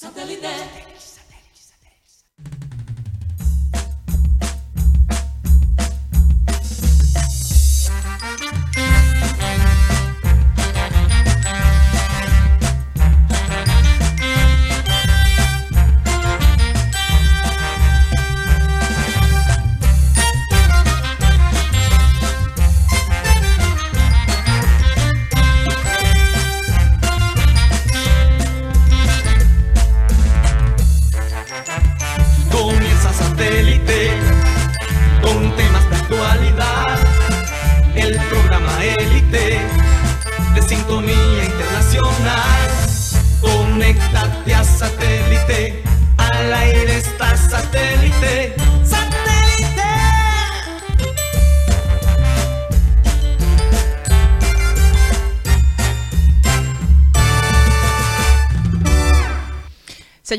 Comienza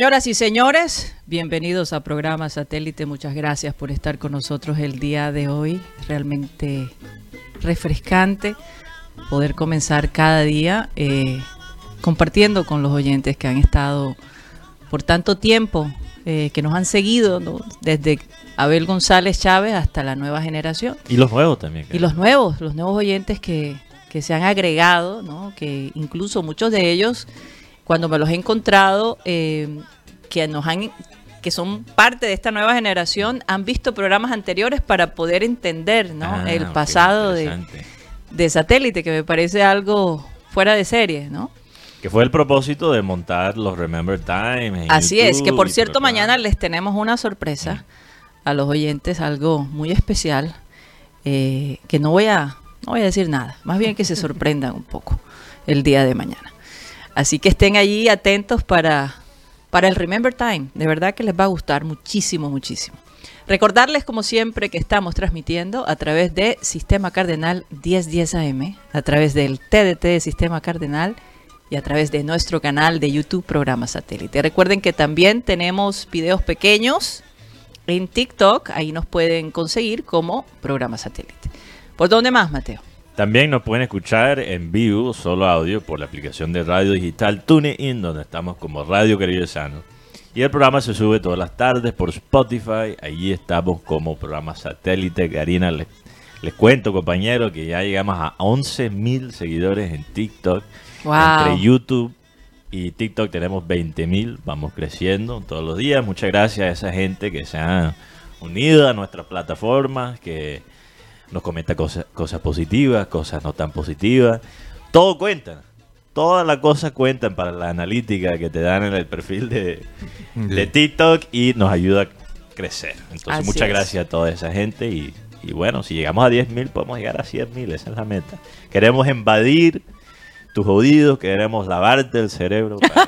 Señoras y señores, bienvenidos a programa Satélite. Muchas gracias por estar con nosotros el día de hoy. Realmente refrescante poder comenzar cada día eh, compartiendo con los oyentes que han estado por tanto tiempo, eh, que nos han seguido ¿no? desde Abel González Chávez hasta la nueva generación. Y los nuevos también. Y los nuevos, los nuevos oyentes que, que se han agregado, ¿no? que incluso muchos de ellos, cuando me los he encontrado, eh, que nos han que son parte de esta nueva generación, han visto programas anteriores para poder entender ¿no? Ah, el pasado de, satélite, que me parece algo fuera de serie, ¿no? Que fue el propósito de montar los Remember Time. en Así es, que por cierto, mañana les tenemos una sorpresa a los oyentes, algo muy especial, eh, que no voy, a, no voy a decir nada, más bien que se sorprendan un poco el día de mañana. Así que estén allí atentos para, para el Remember Time, de verdad que les va a gustar muchísimo, muchísimo. Recordarles, como siempre, que estamos transmitiendo a través de Sistema Cardenal 1010 AM, a través del TDT de Sistema Cardenal y a través de nuestro canal de YouTube Programa Satélite. Recuerden que también tenemos videos pequeños en TikTok, ahí nos pueden conseguir como Programa Satélite. ¿Por dónde más, Mateo? También nos pueden escuchar en vivo, solo audio, por la aplicación de radio digital TuneIn, donde estamos como Radio Caribe Sano. Y el programa se sube todas las tardes por Spotify. Allí estamos como programa satélite. Karina, les, les cuento, compañeros, que ya llegamos a 11 mil seguidores en TikTok. Wow. Entre YouTube y TikTok tenemos 20 mil. Vamos creciendo todos los días. Muchas gracias a esa gente que se ha unido a nuestras plataformas, que nos comenta cosas, cosas positivas, cosas no tan positivas. Todo cuenta. Todas las cosas cuentan para la analítica que te dan en el perfil de, de TikTok y nos ayuda a crecer. Entonces, Así muchas es. gracias a toda esa gente y, y bueno, si llegamos a 10.000 podemos llegar a 100.000, esa es la meta. Queremos invadir tus oídos, queremos lavarte el cerebro. para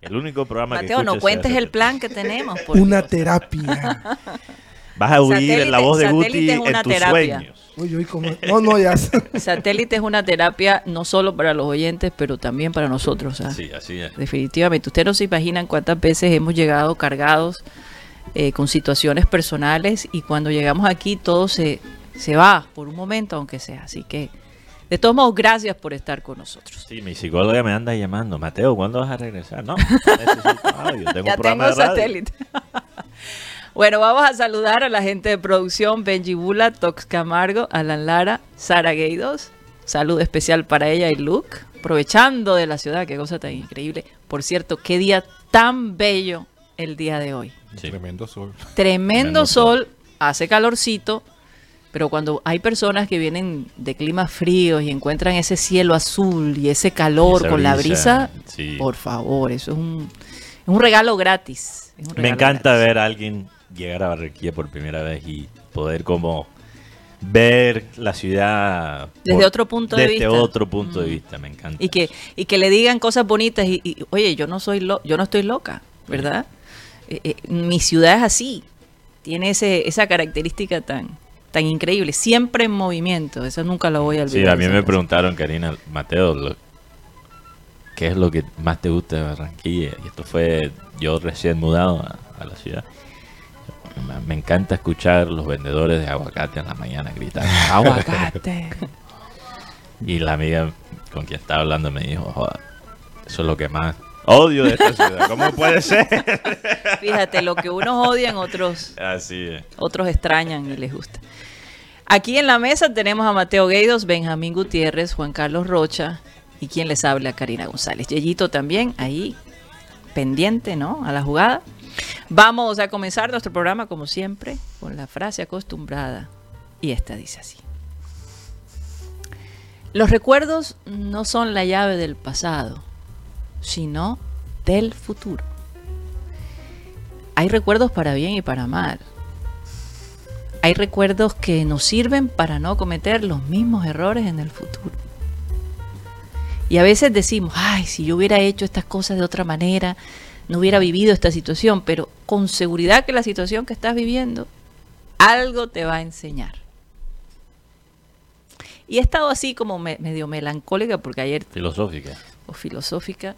que el único programa que Mateo, no escuches cuentes el plan que tenemos. por Una Dios. terapia. Vas a oír en la Satélite- voz de Guti satélite es en una tus terapia. sueños. Uy, uy, como... No, no, ya. Satélite es una terapia no solo para los oyentes, pero también para nosotros. ¿ah? Sí, así es. Definitivamente. Ustedes no se imaginan cuántas veces hemos llegado cargados eh, con situaciones personales y cuando llegamos aquí todo se, se va por un momento, aunque sea. Así que, de todos modos, gracias por estar con nosotros. Sí, mi psicóloga me anda llamando. Mateo, ¿cuándo vas a regresar? No, necesito audio. Tengo ya un programa tengo de radio. satélite. Bueno, vamos a saludar a la gente de producción, Benji Bula, Tox Camargo, Alan Lara, Sara Gueidos. Salud especial para ella y Luke. Aprovechando de la ciudad, qué cosa tan increíble. Por cierto, qué día tan bello el día de hoy. Sí. Tremendo sol. Tremendo Tremendo sol, hace calorcito, pero cuando hay personas que vienen de climas fríos y encuentran ese cielo azul y ese calor con la brisa, sí. por favor, eso es un, es un regalo gratis. es un Me encanta gratis. ver a alguien llegar a Barranquilla por primera vez y poder como ver la ciudad Desde otro punto de desde vista. otro punto de Mm. vista, me encanta. Y que, y que le digan cosas bonitas y, y, oye, yo no soy lo, yo no estoy loca, ¿verdad? Eh, eh, mi ciudad es así, tiene ese, esa característica tan, tan increíble, siempre en movimiento, eso nunca lo voy a olvidar. Sí, a mí me preguntaron, Karina, Mateo, lo- ¿qué es lo que más te gusta de Barranquilla? Y esto fue yo recién mudado a, a la ciudad. Me- encanta escuchar los vendedores de aguacate en la mañana gritar aguacate. y la amiga con quien estaba hablando me dijo, "Joda, eso es lo que más Odio de esta ciudad. ¿Cómo puede ser? Fíjate, lo que unos odian, otros, Así es. otros extrañan y les gusta. Aquí en la mesa tenemos a Mateo Gueidos, Benjamín Gutiérrez, Juan Carlos Rocha y quien les habla, Karina González. Yeyito también ahí, pendiente, ¿no? A la jugada. Vamos a comenzar nuestro programa, como siempre, con la frase acostumbrada. Y esta dice así. Los recuerdos no son la llave del pasado, sino del futuro. Hay recuerdos para bien y para mal. Hay recuerdos que nos sirven para no cometer los mismos errores en el futuro. Y a veces decimos, ay, si yo hubiera hecho estas cosas de otra manera, no hubiera vivido esta situación, pero con seguridad que la situación que estás viviendo, algo te va a enseñar. Y he estado así como me- medio melancólica porque ayer Filosófica. o filosófica,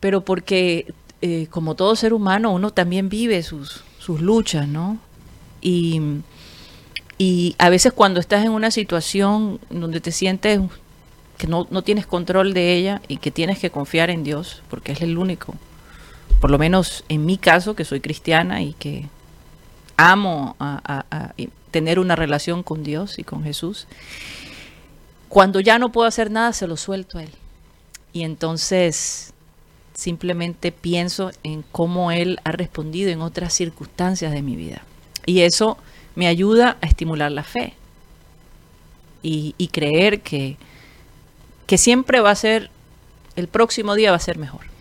pero porque eh, como todo ser humano uno también vive sus, sus luchas, ¿no? Y, y a veces cuando estás en una situación donde te sientes que no, no tienes control de ella y que tienes que confiar en Dios, porque es el único, por lo menos en mi caso, que soy cristiana y que amo a- tener una relación con Dios y con Jesús, cuando ya no puedo hacer nada, se lo suelto a Él. Y entonces simplemente pienso en cómo Él ha respondido en otras circunstancias de mi vida. Y eso me ayuda a estimular la fe y, y creer que, que siempre va a ser, el próximo día va a ser mejor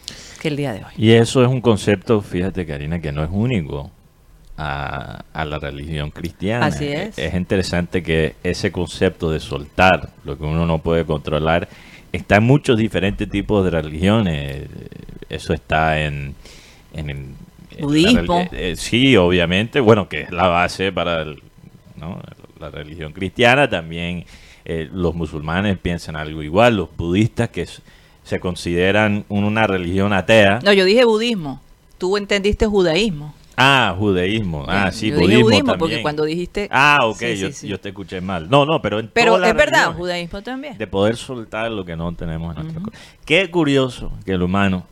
que el día de hoy. Y eso es un concepto, fíjate Karina, que no es único a, a la religión cristiana. Así es. Es interesante que ese concepto de soltar lo que uno no puede controlar está en muchos diferentes tipos de religiones. Eso está en... en, la Budismo. reli- eh, sí, obviamente. Bueno, que es la base para el- ¿no? la religión cristiana. También eh, los musulmanes piensan algo igual. Los budistas que s- se consideran una religión atea. No, yo dije budismo. Tú entendiste judaísmo. Ah, judaísmo. Ah, Eh, sí, yo dije budismo, budismo también. porque cuando dijiste... Ah, ok, Sí, yo, sí, sí. yo te escuché mal. No, no, pero en Pero es verdad, judaísmo también. De poder soltar lo que no tenemos en nuestro co- Qué curioso que el humano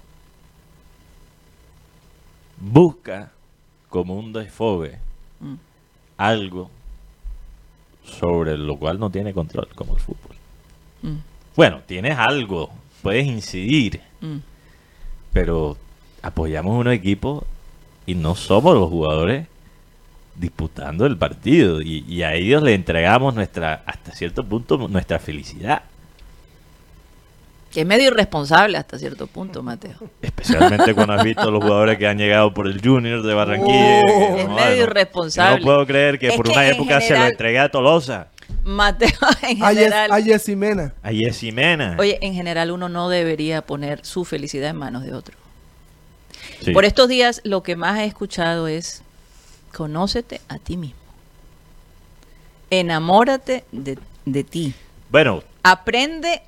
busca como un desfogue Mm. algo sobre lo cual no tiene control, como el fútbol. Mm, Bueno, tienes algo, puedes incidir, mm. pero apoyamos un equipo y no somos los jugadores disputando el partido y, y a ellos le entregamos nuestra hasta cierto punto nuestra felicidad Que es medio irresponsable hasta cierto punto, Mateo. especialmente cuando has visto los jugadores que han llegado por el Junior de Barranquilla Oh. que, Es no, medio no, irresponsable. no puedo creer que Es por que una época se lo entregué a Tolosa Mateo, en general, a Yesimena. a oye, en general uno no debería poner su felicidad en manos de otro. Sí. Por estos días lo que más he escuchado es, conócete a ti mismo. Enamórate de, de ti. bueno Aprende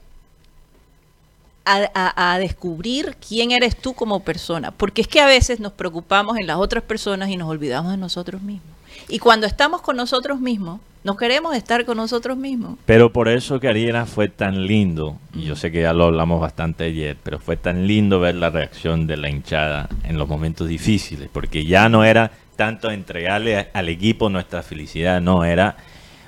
a, a- a descubrir quién eres tú como persona. Porque es que a veces nos preocupamos en las otras personas y nos olvidamos de nosotros mismos. Y cuando estamos con nosotros mismos, no queremos estar con nosotros mismos. Pero por eso Karina fue tan lindo, y yo sé que ya lo hablamos bastante ayer, pero fue tan lindo ver la reacción de la hinchada en los momentos difíciles, porque ya no era tanto entregarle al equipo nuestra felicidad, no, era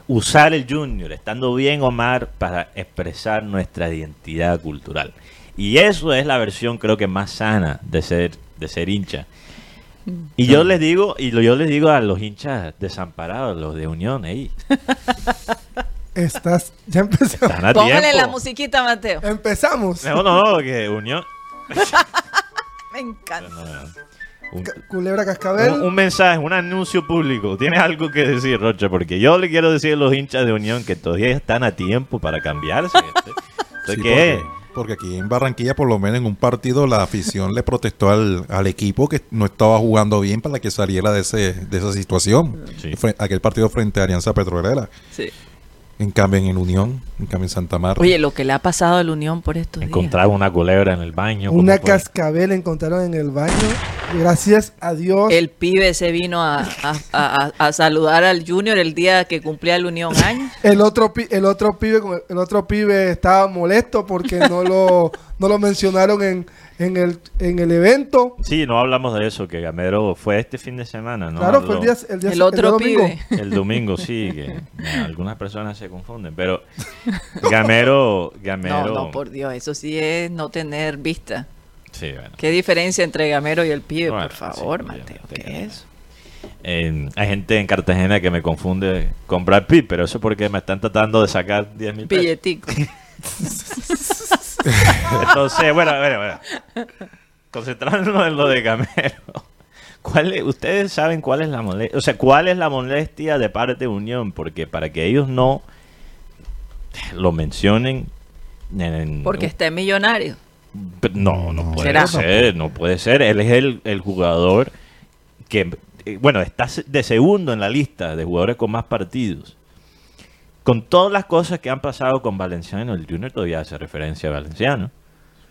usar el junior, estando bien o mal, para expresar nuestra identidad cultural. Y eso es la versión creo que más sana de ser, de ser hincha. Y yo les digo, y lo- yo les digo a los hinchas desamparados, los de Unión, ahí, Estás. Ya empezamos. están a Póngale tiempo. la musiquita, Mateo. Empezamos. No, no, no, que Unión. Me encanta. no, no. Un, Ca- Culebra Cascabel. un- un mensaje, un anuncio público. ¿Tienes algo que decir, Rocha? Porque yo le quiero decir a los hinchas de Unión que todavía están a tiempo para cambiarse. ¿Esto Sí, qué? porque, porque aquí en Barranquilla, por lo menos en un partido, la afición le protestó al, al equipo que no estaba jugando bien para que saliera de, ese, de esa situación. Sí. Aquel partido frente a Alianza Petrolera. Sí. En cambio, en Unión, en cambio en Santa Marta. Oye, lo que le ha pasado a la Unión por estos días. Encontraba una culebra en el baño. Una cascabel encontraron en el baño. Gracias a Dios. El pibe se vino a, a- a- a saludar al Junior el día que cumplía la Unión años. El otro, pi- el otro pibe, el otro pibe estaba molesto porque no lo, no lo mencionaron en, En el, en el evento, Sí, no hablamos de eso, que Gamero fue este fin de semana, ¿no? claro, fue el día, el día, El otro domingo. pibe. El domingo, sí, que algunas personas se confunden, pero Gamero, Gamero... No, no, por Dios, eso sí es no tener vista. Sí, bueno. ¿Qué diferencia entre Gamero y el pibe, Bueno, por favor, sí, Mateo? ¿Qué que es eso? Eh, hay gente en Cartagena que me confunde con Brad Pitt, pero eso es porque me están tratando de sacar 10 mil pesos. Billetico. Entonces, bueno, bueno, bueno. Concentrándonos en lo de Gamero. ¿Cuál es- ustedes saben cuál es la molestia, o sea, cuál es la molestia de parte de Unión, porque para que ellos no lo mencionen en- Porque está en millonario. Pero No, no puede ¿Será? ser, no puede ser. Él es el, el jugador que, eh, bueno, está de segundo en la lista de jugadores con más partidos. Con todas las cosas que han pasado con Valenciano, el Junior todavía hace referencia a Valenciano.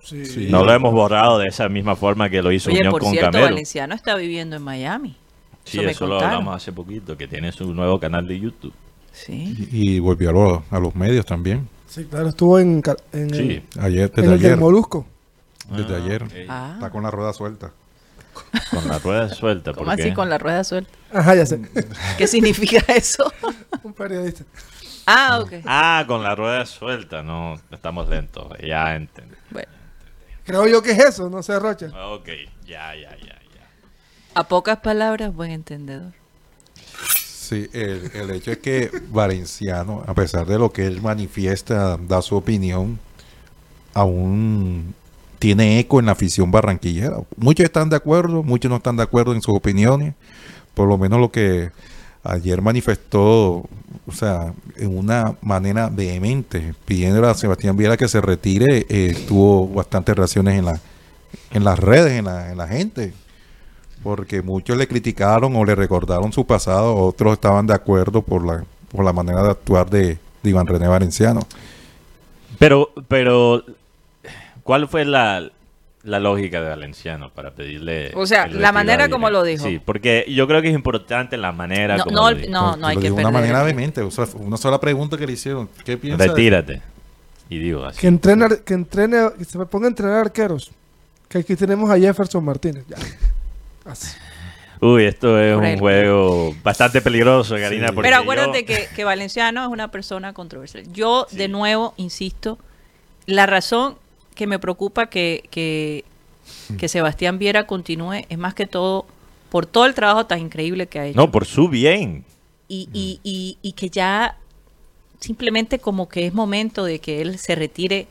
Sí. Sí. No lo hemos borrado de esa misma forma que lo hizo Oye, Unión por con cierto, Camero. Valenciano está viviendo en Miami. Sí, Eso lo hablamos hace poquito, que tiene su nuevo canal de YouTube. Sí. Y, y volvió a, los- a los medios también. Sí, claro, estuvo en, en Sí. Ayer, el, en desde el ayer. Molusco. Desde Ah, ayer. Ah, Está con la rueda suelta. Con la rueda suelta. ¿cómo ¿por así qué? con la rueda suelta? Ajá, ya sé. ¿Qué significa eso? Un periodista. Ah, ok. Ah, con la rueda suelta. No, estamos lentos. Ya entendí. Bueno, Creo yo que es eso, no sé, Rocha. Ok, ya, ya, ya, ya. a pocas palabras, buen entendedor. Sí, el, el hecho es que Valenciano, a pesar de lo que él manifiesta, da su opinión, aún tiene eco en la afición barranquillera. Muchos están de acuerdo, muchos no están de acuerdo en sus opiniones. Por lo menos lo que ayer manifestó, o sea, en una manera vehemente, pidiendo a Sebastián Viera que se retire, eh, tuvo bastantes reacciones en, la, en las redes, en la, en la gente porque muchos le criticaron o le recordaron su pasado, otros estaban de acuerdo por la, por la manera de actuar de, de Iván René Valenciano. Pero, pero, ¿cuál fue la, la lógica de Valenciano para pedirle? O sea, la manera como lo dijo. Sí, porque yo creo que es importante la manera No, como no, lo dijo. no, no hay que de una manera vehemente, o sea, una sola pregunta que le hicieron. ¿Qué piensa? de- Retírate. Y digo así. Que entrene, que entrene, que se ponga a entrenar arqueros. Que aquí tenemos a Jefferson Martínez. Ya. Así. Uy, esto es Por un juego bastante peligroso, Karina. Sí. Pero acuérdate yo- que, que Valenciano es una persona controversial. Yo, de nuevo, insisto, la razón que me preocupa que, que, que Sebastián Viera continúe es más que todo por todo el trabajo tan increíble que ha hecho. No, por su bien. y, y, y, y que ya simplemente como que es momento de que él se retire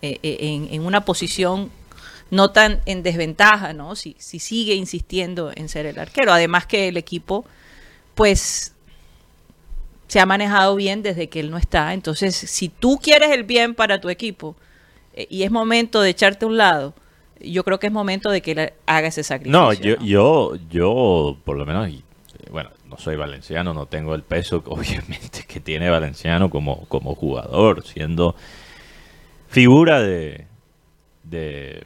eh, eh, en, en una posición no tan en desventaja, ¿no? Si, si sigue insistiendo en ser el arquero. Además que el equipo, pues, se ha manejado bien desde que él no está. Entonces, si tú quieres el bien para tu equipo y es momento de echarte a un lado, yo creo que es momento de que él haga ese sacrificio. No, yo, yo, yo, por lo menos, eh, bueno, no soy valenciano, no tengo el peso, obviamente, que tiene Valenciano como, como jugador, siendo figura de, de,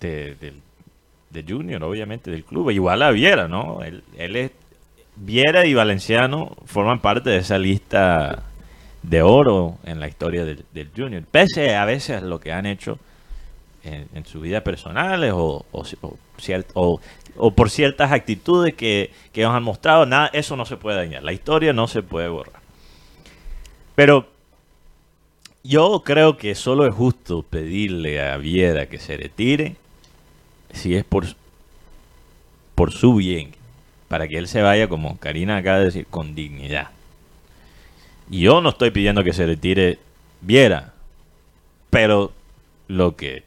de Junior, obviamente, del club. Igual a Viera, ¿no? Él, él es, Viera y Valenciano forman parte de esa lista de oro en la historia del, del Junior, pese a veces lo que han hecho en, sus vidas personales o, o, o o- por ciertas actitudes que, que ellos han mostrado, nada, eso no se puede dañar, la historia no se puede borrar. Pero yo creo que solo es justo pedirle a Viera que se retire si es por, por su bien, para que él se vaya, como Karina acaba de decir, con dignidad. Yo no estoy pidiendo que se retire Viera, pero lo que,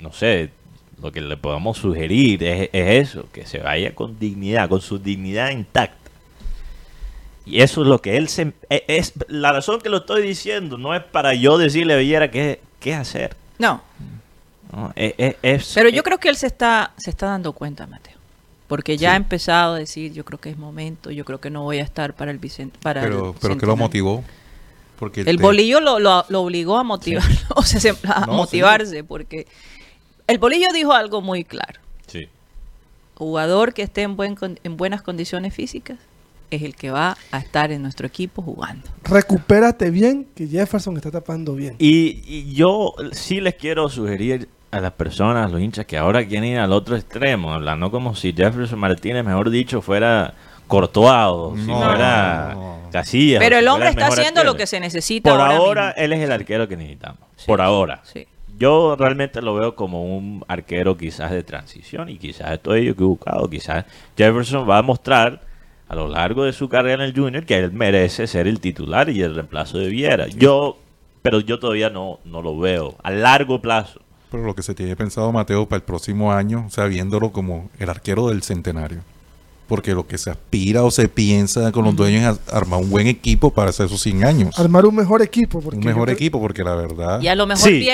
no sé, lo que le podamos sugerir es, es eso, que se vaya con dignidad, con su dignidad intacta. Y eso es lo que él se... e- Es, la razón que lo estoy diciendo no es para yo decirle a Villera qué, qué hacer. No, ¿no? Es- es- es- Pero yo creo que él se está, se está dando cuenta, Mateo. Porque ya Sí. ha empezado a decir, yo creo que es momento, yo creo que no voy a estar para el Vicente. Para Pero, el pero ¿qué lo centenario". motivó? Porque El te- bolillo lo, lo- lo obligó a motivarlo, o sea, se- a No, motivarse, porque el bolillo dijo algo muy claro. Sí. Jugador que esté en, buen, con- en buenas condiciones físicas es el que va a estar en nuestro equipo jugando. Recupérate bien, que Jefferson está tapando bien. Y, y yo sí les quiero sugerir a las personas, a los hinchas, que ahora quieren ir al otro extremo, hablando como si Jefferson Martínez, mejor dicho, fuera cortuado, si No, fuera no. Casillas. Pero el hombre está haciendo arquero. lo que se necesita Por ahora ahora, mismo. él es el arquero que necesitamos. Sí. Por ahora. Sí. Yo realmente lo veo como un arquero quizás de transición y quizás estoy equivocado. Quizás Jefferson va a mostrar a lo largo de su carrera en el Junior que él merece ser el titular y el reemplazo de Viera. Yo, pero yo todavía no, no lo veo a largo plazo. Pero lo que se tiene pensado Mateo para el próximo año, o sea, viéndolo como el arquero del centenario. Porque lo que se aspira o se piensa con los dueños es armar un buen equipo para hacer esos 100 años. Armar un mejor equipo. Porque Un mejor equipo, porque la verdad... Y a lo mejor Sí.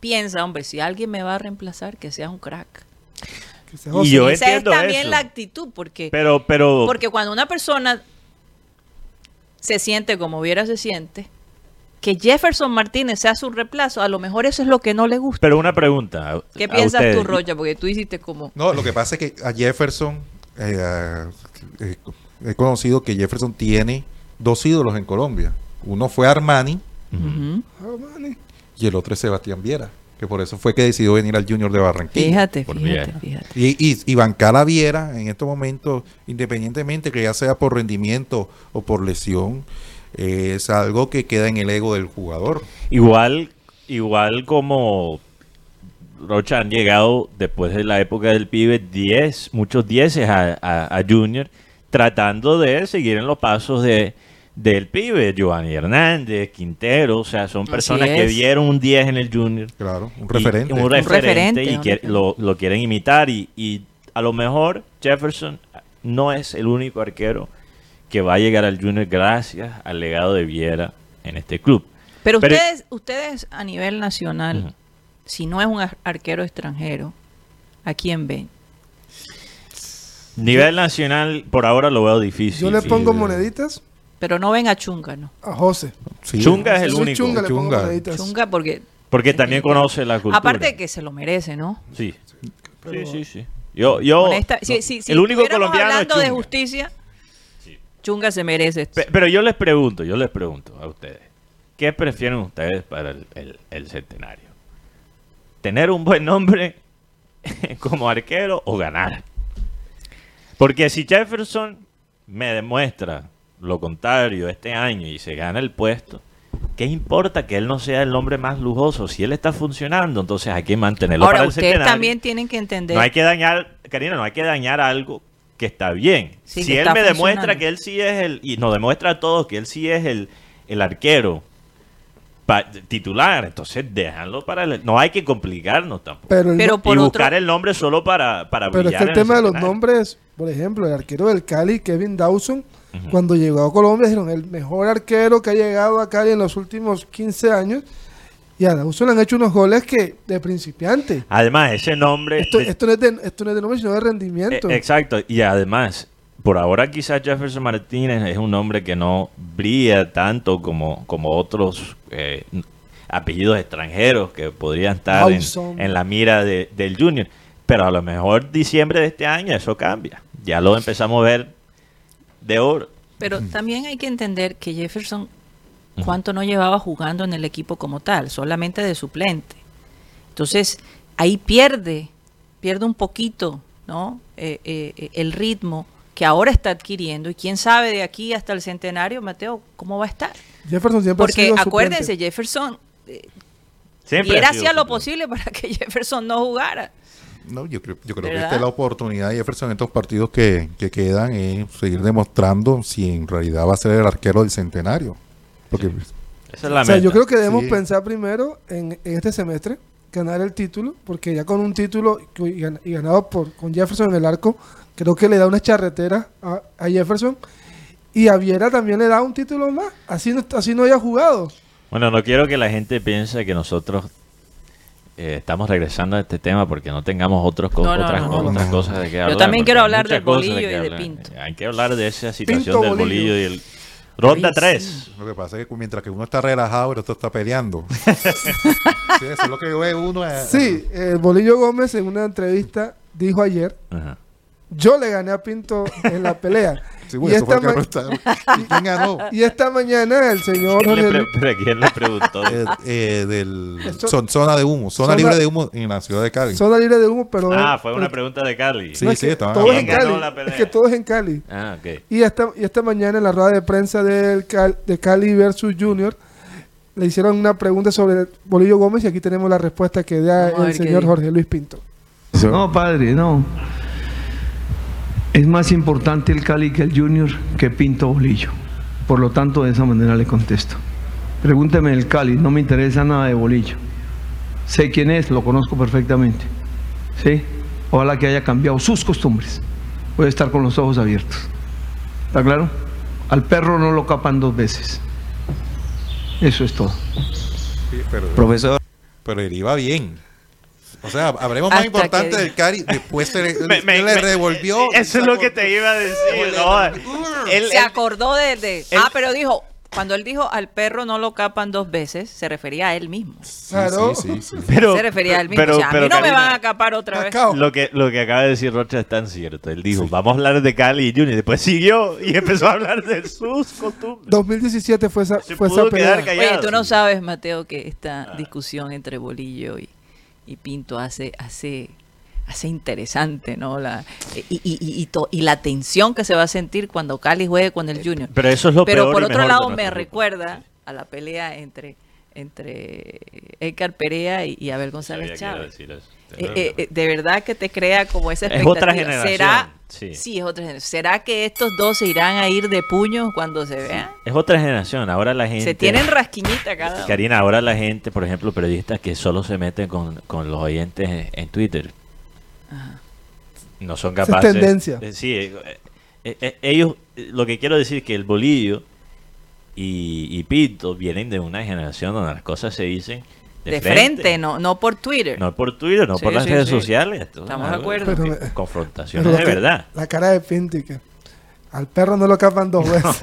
Piensa, hombre, si alguien me va a reemplazar, que sea un crack. que sea Y yo Esa es entiendo también eso. la actitud, porque, Pero, pero, porque cuando una persona se siente como Viera se siente, que Jefferson Martínez sea su reemplazo, a lo mejor eso es lo que no le gusta. pero una pregunta. a- ¿Qué a piensas ustedes. tú, Rocha? Porque tú hiciste como... No, lo que pasa es que a Jefferson, eh, a- eh, he conocido que Jefferson tiene dos ídolos en Colombia. Uno fue Armani y el otro es Sebastián Viera, que por eso fue que decidió venir al Junior de Barranquilla. Fíjate, fíjate, Viera. fíjate. Y, y, y bancar a Viera en estos momentos, independientemente que ya sea por rendimiento o por lesión, eh, es algo que queda en el ego del jugador. Igual, igual como Rocha han llegado después de la época del pibe 10, muchos dieces a, a- a Junior, tratando de seguir en los pasos de del pibe, Giovanni Hernández, Quintero, o sea, son personas que vieron un 10 en el Junior. Claro, un y- referente. un Un referente referente, y que lo, lo quieren imitar y, y a lo mejor Jefferson no es el único arquero que va a llegar al Junior gracias al legado de Viera en este club. Pero, Pero- ustedes, ustedes a nivel nacional, si no es un ar- arquero extranjero, ¿a quién ven? Nivel nacional, por ahora lo veo difícil. Yo le sí. pongo moneditas Pero no ven a Chunga, ¿no? a José. Sí, Chunga es el único. Chunga, le pongo moneditas. Chunga porque... Porque también conoce la cultura. Aparte de que se lo merece, ¿no? Sí. Sí, sí, sí. Yo, yo, Honesta- no, si, si- si el único colombiano es de Chunga. justicia. Chunga se merece esto. Pe- Pero yo les pregunto, yo les pregunto a ustedes, ¿qué prefieren ustedes para el, el- el centenario? ¿Tener un buen nombre como arquero o ganar? Porque si Jefferson me demuestra lo contrario este año y se gana el puesto, ¿qué importa que él no sea el nombre más lujoso? Si él está funcionando, entonces hay que mantenerlo Ahora, para el ustedes centenario. también tienen que entender... No hay que dañar, Karina, no hay que dañar algo que está bien. Sí, si él me demuestra que él sí es el, y nos demuestra a todos que él sí es el, el arquero pa- titular, entonces déjalo para el, no hay que complicarnos tampoco. Pero, el, Pero no- por y otro- buscar el nombre solo para, para pero es que el tema de los nombres, por ejemplo, el arquero del Cali, Kevin Dawson, cuando llegó a Colombia, dijeron el mejor arquero que ha llegado a Cali en los últimos 15 años. Y a Dawson le han hecho unos goles que de principiante. Además, ese nombre... Esto, de- esto, no es de, esto no es de nombre, sino de rendimiento. Eh, exacto, y además, por ahora quizás Jefferson Martínez es un nombre que no brilla tanto como, como otros eh, apellidos extranjeros que podrían estar en, en la mira de- del Junior. Pero a lo mejor diciembre de este año eso cambia. Ya lo empezamos a ver de oro. Pero también hay que entender que Jefferson, ¿cuánto no llevaba jugando en el equipo como tal? Solamente de suplente. Entonces, ahí pierde, pierde un poquito, ¿no? Eh, eh, eh, el ritmo que ahora está adquiriendo. Y quién sabe de aquí hasta el centenario, Mateo, cómo va a estar. Jefferson siempre ha Porque sido acuérdense, suplente. Jefferson, eh, Siempre ha hacía lo posible para que Jefferson no jugara. No, yo creo, yo creo que esta es la oportunidad de Jefferson en estos partidos que, que quedan es seguir demostrando si en realidad va a ser el arquero del centenario. Porque Esa es la O sea, meta. yo creo que debemos Sí. pensar primero en, en este semestre ganar el título, porque ya con un título y, gan- y ganado por con Jefferson en el arco, creo que le da una charretera a, a Jefferson y a Viera también le da un título más, así no, así no haya jugado. Bueno, no quiero que la gente piense que nosotros eh, estamos regresando a este tema porque no tengamos otros co- No, no, otras, no, co- no, otras no. cosas de que Yo hablar. también porque quiero hablar muchas de cosas Bolillo y de. Pinto. Hay que hablar de esa situación Pinto, del Bolillo. bolillo y el... Ronda Ay, 3. lo que pasa es que mientras que uno está relajado, el otro está peleando. Sí, eso es lo que ve uno. eh, Sí, eh, Bolillo Gómez en una entrevista dijo ayer, yo le gané a Pinto en la pelea. Sí, Y bueno, esta lo que ma- preguntaron. ¿Y quién ganó? Y esta mañana el señor ¿Quién le Jorge pre- Luis- pero ¿quién le preguntó? Eh, eh, del Esto- son, zona de humo, zona, Zona- libre de humo en la ciudad de Cali. zona libre de humo, pero... ah, fue una pregunta de Cali. Sí, no, es sí, que estaban todo es en hablando. ¿Quién Cali. ganó la Es que todo es en Cali. Ah, ok. Y esta, y esta mañana en la rueda de prensa del Cal- de Cali versus Junior le hicieron una pregunta sobre Bolillo Gómez y aquí tenemos la respuesta que da el señor. Jorge Luis Pinto. No, padre, no. Es más importante el Cali que el Junior que Pinto Bolillo. Por lo tanto, de esa manera le contesto. Pregúnteme el Cali, no me interesa nada de Bolillo. Sé quién es, lo conozco perfectamente. ¿Sí? Ojalá que haya cambiado sus costumbres. Puede estar con los ojos abiertos. ¿Está claro? Al perro no lo capan dos veces. Eso es todo. Sí, pero, Profesor, pero él iba bien. O sea, hablemos más importante que- del Cari. Después se le, Me- me- le me- revolvió. Eso es lo que te iba a decir. no, él- Se acordó de, de- él- Ah, pero dijo, cuando él dijo al perro no lo capan dos veces, se refería a él mismo. Claro. Sí, sí, sí. pero, se refería a él mismo. pero- o sea, a pero, mí no me van a capar otra vez. Lo que, lo que acaba de decir Rocha es tan cierto. Él dijo, vamos a hablar de Cali y Junior. Después siguió y empezó a hablar de sus costumbres. 2017 fue esa, Se fue pudo esa quedar pelea. callado. Oye, tú no sabes, Mateo, que esta discusión entre Bolillo y, y Pinto hace, hace, hace interesante, ¿no? La, y, y, y, y to- y la tensión que se va a sentir cuando Cali juegue con el Junior. Pero eso es lo Pero peor por otro lado me grupo. recuerda a la pelea entre, entre Edgar Perea y, y Abel González Sabía que iba a Chávez. Eh, eh, eh, de verdad que te crea como esa Es expectativa. otra generación, ¿Será, sí. es otra generación. ¿Será que estos dos se irán a ir de puños cuando se vean? Es otra generación. Ahora la gente. Se tienen rasquiñita cada uno. Karina, ahora la gente, por ejemplo, periodistas que solo se meten con, con los oyentes en, en Twitter, Ajá. no son Esa es capaces. tendencia. Eh, sí, eh, eh, eh, ellos, eh, lo que quiero decir es que el bolillo y, y Pinto vienen de una generación donde las cosas se dicen de, De frente, no, no por Twitter. No por Twitter, no Sí, por las sí, redes sí. sociales. Estamos de acuerdo. Pero confrontaciones Pero de la- verdad. La cara de Pinto y que al perro no lo capan dos veces.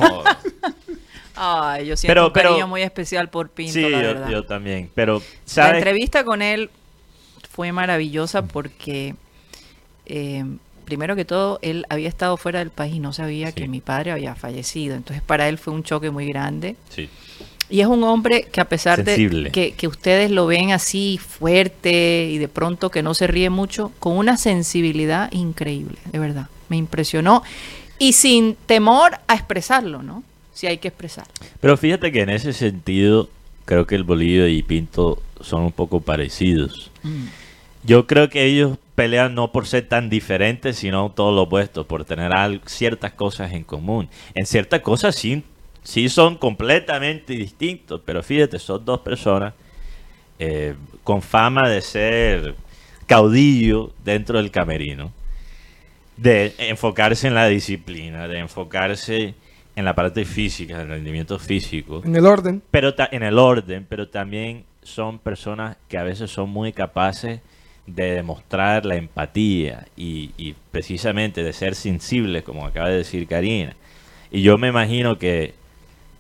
Ay, yo siento Pero- un cariño pero- muy especial por Pinto, sí, la yo, verdad. yo también. Pero, La ¿sabes? entrevista con él fue maravillosa porque, eh, primero que todo, él había estado fuera del país y no sabía Sí. que mi padre había fallecido. Entonces, para él fue un choque muy grande. Sí. Y es un hombre que a pesar Sensible. de que, que ustedes lo ven así fuerte y de pronto que no se ríe mucho, con una sensibilidad increíble, de verdad. Me impresionó. Y sin temor a expresarlo, ¿no? Si hay que expresar. Pero fíjate que en ese sentido, creo que el Bolillo y Pinto son un poco parecidos. Yo creo que ellos pelean no por ser tan diferentes, sino todo lo opuesto, por tener al- ciertas cosas en común. En ciertas cosas sí, sí son completamente distintos, pero fíjate, son dos personas eh, con fama de ser caudillo dentro del camerino, de enfocarse en la disciplina, de enfocarse en la parte física, en el rendimiento físico en el orden. pero en el orden, pero también son personas que a veces son muy capaces de demostrar la empatía y, y precisamente de ser sensibles, como acaba de decir Karina. Y yo me imagino que,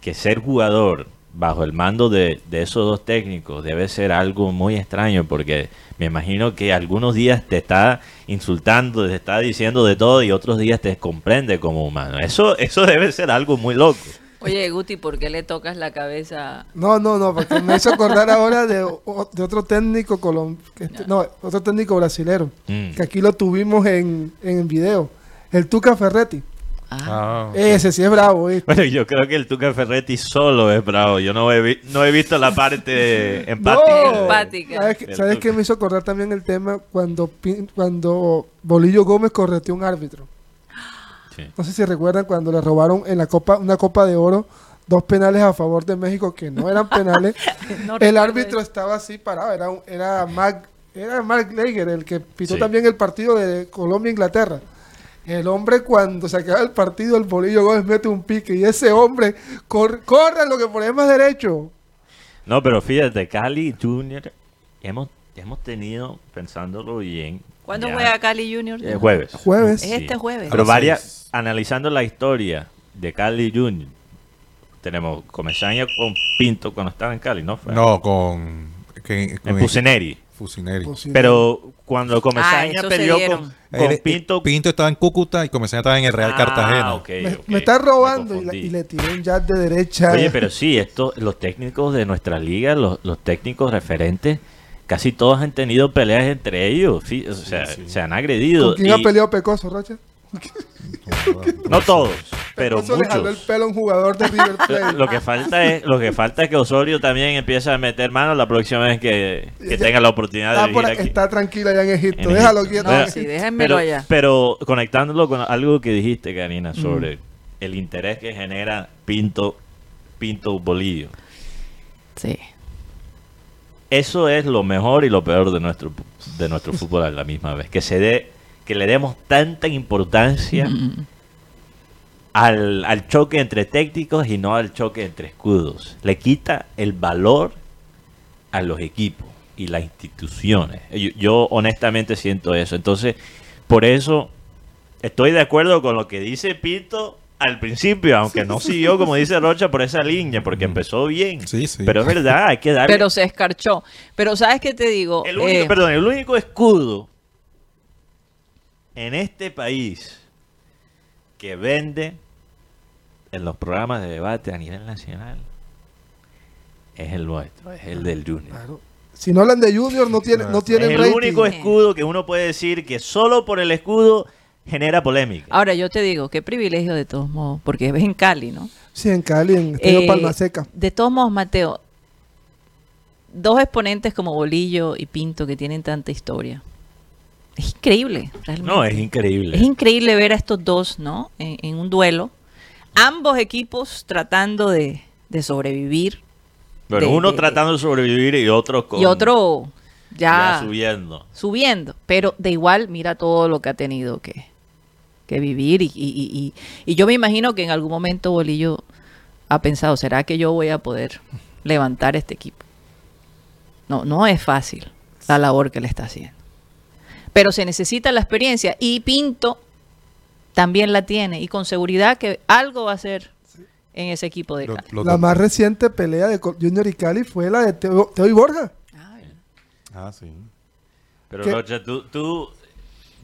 que ser jugador bajo el mando de, de esos dos técnicos debe ser algo muy extraño porque me imagino que algunos días te está insultando, te está diciendo de todo y otros días te comprende como humano. Eso, eso debe ser algo muy loco. Oye, Guti, ¿por qué le tocas la cabeza? No, no, no, porque me hizo acordar ahora de, de otro técnico colom que este- no, otro técnico brasilero, Mm. que aquí lo tuvimos en, en video, el Tuca Ferretti. Ah, Ah, Ese sí es bravo, ¿viste? Bueno, yo creo que el Tuca Ferretti solo es bravo. Yo no he, vi- no he visto la parte empática. No. Empática. ¿Sabes, qué- El ¿sabes Tuca. qué me hizo acordar también el tema cuando, Pin- cuando Bolillo Gómez correteó un árbitro? Sí. No sé si recuerdan cuando le robaron en la copa una copa de oro dos penales a favor de México que no eran penales. No el árbitro eso. estaba así parado, era un- era Mark, era Mark Lager el que pitó Sí. también el partido de Colombia Inglaterra. El hombre cuando se acaba el partido el bolillo Gómez mete un pique y ese hombre corre, corre lo que por ahí más derecho. No, pero fíjate, Cali Junior, hemos, hemos tenido, pensándolo bien. ¿Cuándo ya, juega Cali Junior? eh, jueves. Jueves. Es este jueves. Pero varias, analizando la historia de Cali Junior, tenemos Comesaña con Pinto cuando estaba en Cali, ¿no? Fue no, con... que- En con-. Fusineri. Pero cuando Ah, Comesaña se peleó con, con Él- Pinto... Pinto estaba en Cúcuta y Comesaña estaba en el Real Ah, Cartagena. me, está robando Me y, la- confundí. y le tiré un jab de derecha. Oye, pero sí, esto, los técnicos de nuestra liga, los, los técnicos referentes, casi todos han tenido peleas entre ellos. sí, o sea, sí. se han agredido. ¿Con quién ha peleado Pecoso, Rocha? No todos, pero le jaló el muchos. pelo a un jugador de River Plate. Lo que falta es, lo que falta es que Osorio también empiece a meter mano la próxima vez que, que tenga la oportunidad está, de por aquí. está tranquila ya en Egipto. En Déjalo quieto. No, sí, déjenmelo pero, allá. pero conectándolo con algo que dijiste, Karina, Mm. sobre el interés que genera Pinto, Pinto Bolillo. Sí. Eso es lo mejor y lo peor de nuestro de nuestro fútbol a la misma vez. Que se dé, que le demos tanta importancia Mm. al, al choque entre técnicos y no al choque entre escudos. Le quita el valor a los equipos y las instituciones. Yo, yo honestamente siento eso. Entonces, por eso estoy de acuerdo con lo que dice Pinto al principio, aunque no siguió, como dice Rocha, por esa línea, porque empezó bien. Sí, sí. Pero es verdad, hay que darle... Pero se escarchó. Pero ¿sabes qué te digo? El único, Eh, perdón, el único escudo en este país que vende en los programas de debate a nivel nacional es el nuestro, es el del Junior. Claro. Si no hablan de Junior, no tienen, no Es tienen el rating. único escudo que uno puede decir que solo por el escudo genera polémica. Ahora yo te digo, qué privilegio de todos modos, porque ves en Cali, ¿no? Sí, en Cali, en Estadio Eh, Palma Seca. De todos modos, Mateo, dos exponentes como Bolillo y Pinto que tienen tanta historia. Es increíble, realmente. No, es increíble. Es increíble ver a estos dos, ¿no? En, en un duelo. Ambos equipos tratando de, de sobrevivir. De- uno de- tratando de sobrevivir y otro con, Y otro ya ya, subiendo. subiendo. Pero de igual, mira todo lo que ha tenido que, que vivir. Y, y- y- y- y yo me imagino que en algún momento Bolillo ha pensado, ¿será que yo voy a poder levantar este equipo? No, no es fácil la labor que le está haciendo. Pero se necesita la experiencia y Pinto también la tiene y con seguridad que algo va a hacer en ese equipo de Cali. lo- La más reciente pelea de Junior y Cali fue la de Teo, Teo y Borja. Ah, sí. Pero. Rocha, tú, tú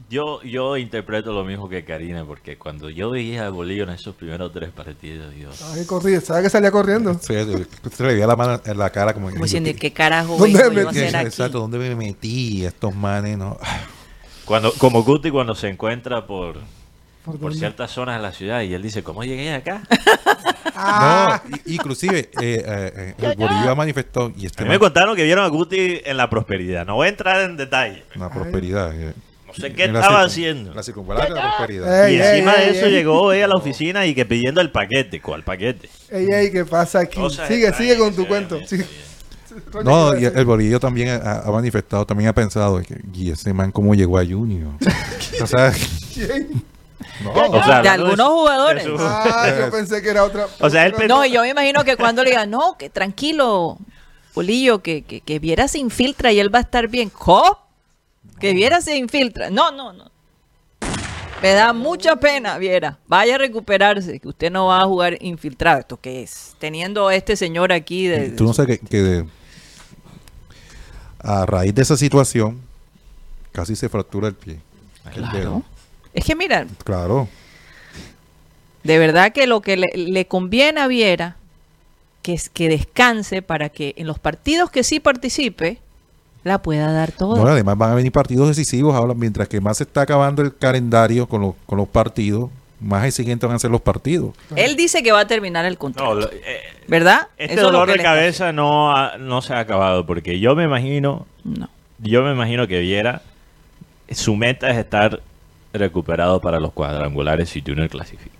yo, yo interpreto lo mismo que Karina, porque cuando yo veía a Bolillo en esos primeros tres partidos, Dios. ¿Sabes que corría? ¿Sabes que salía corriendo? Sí, se le veía la mano en la cara como, Como diciendo, ¿qué- ¿qué carajo ¿Dónde me yo aquí? Exacto, ¿dónde me metí? Estos manes, no. Cuando, como Guti cuando se encuentra por, ¿Por ciertas zonas de la ciudad y él dice, ¿cómo llegué acá? Ah, No, inclusive, eh, eh, eh, el Bolillo manifestó y A este mí me contaron que vieron a Guti en la prosperidad. No voy a entrar en detalle. una prosperidad. eh. No sé qué En la estaba haciendo. La circunvalación de la prosperidad. Ey, y ey, encima de eso ey. llegó ella a la oficina y que pidiendo el paquete. ¿Cuál paquete? ey, ey, ¿qué pasa aquí? Cosas Sigue, sigue con tu cuento. sigue. No, y el Bolillo también ha, ha manifestado, también ha pensado, y ese man cómo llegó a Junior. o sea, ¿Quién? no, O sea, De algunos jugadores. de su- Ah, yo pensé que era otra. O sea, él otra- No, y yo me imagino que cuando le digan, no, que tranquilo, Bolillo, que, que, que Viera se infiltra y él va a estar bien. ¿Cómo? Que Viera se infiltra. No, no, no. Me da mucha pena, Viera. Vaya a recuperarse, que usted no va a jugar infiltrado. ¿Esto qué es? Teniendo a este señor aquí de... tú no sabes que, que a raíz de esa situación casi se fractura el pie. El dedo. Claro. Es que mira, Claro. de verdad que lo que le, le conviene a Viera que es que descanse para que en los partidos que sí participe la pueda dar toda. No, además van a venir partidos decisivos ahora, mientras que más se está acabando el calendario con, los- con los partidos, más exigentes van a ser los partidos. Él dice que va a terminar el contrato, No, eh, ¿verdad? este Eso dolor de cabeza no, ha- no se ha acabado porque yo me imagino, No. yo me imagino que Viera, su meta es estar recuperado para los cuadrangulares si Junior clasifica.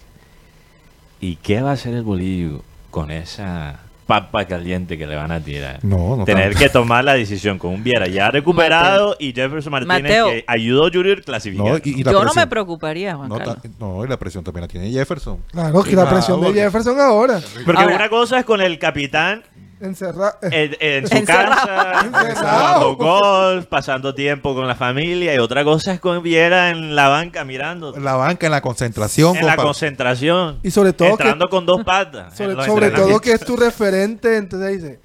¿Y qué va a hacer el Bolillo con esa papa caliente que le van a tirar? No, no Tener tanto. que tomar la decisión con un Viera ya recuperado y Jefferson Martínez Mateo. que ayudó a Junior a clasificar. No, y, y la Yo no me preocuparía, Juan no, Carlos. no, y la presión también la tiene Jefferson. Claro, que la presión de Jefferson ahora. Porque Ahora- una cosa es con el capitán Encerrado. en, en su Encerrado. casa, jugando golf, pasando tiempo con la familia, y otra cosa es con Viera en la banca mirando. La banca en la concentración. En la concentración. Y sobre todo que- entrando con dos patas. en sobre todo que es tu referente, entonces dice.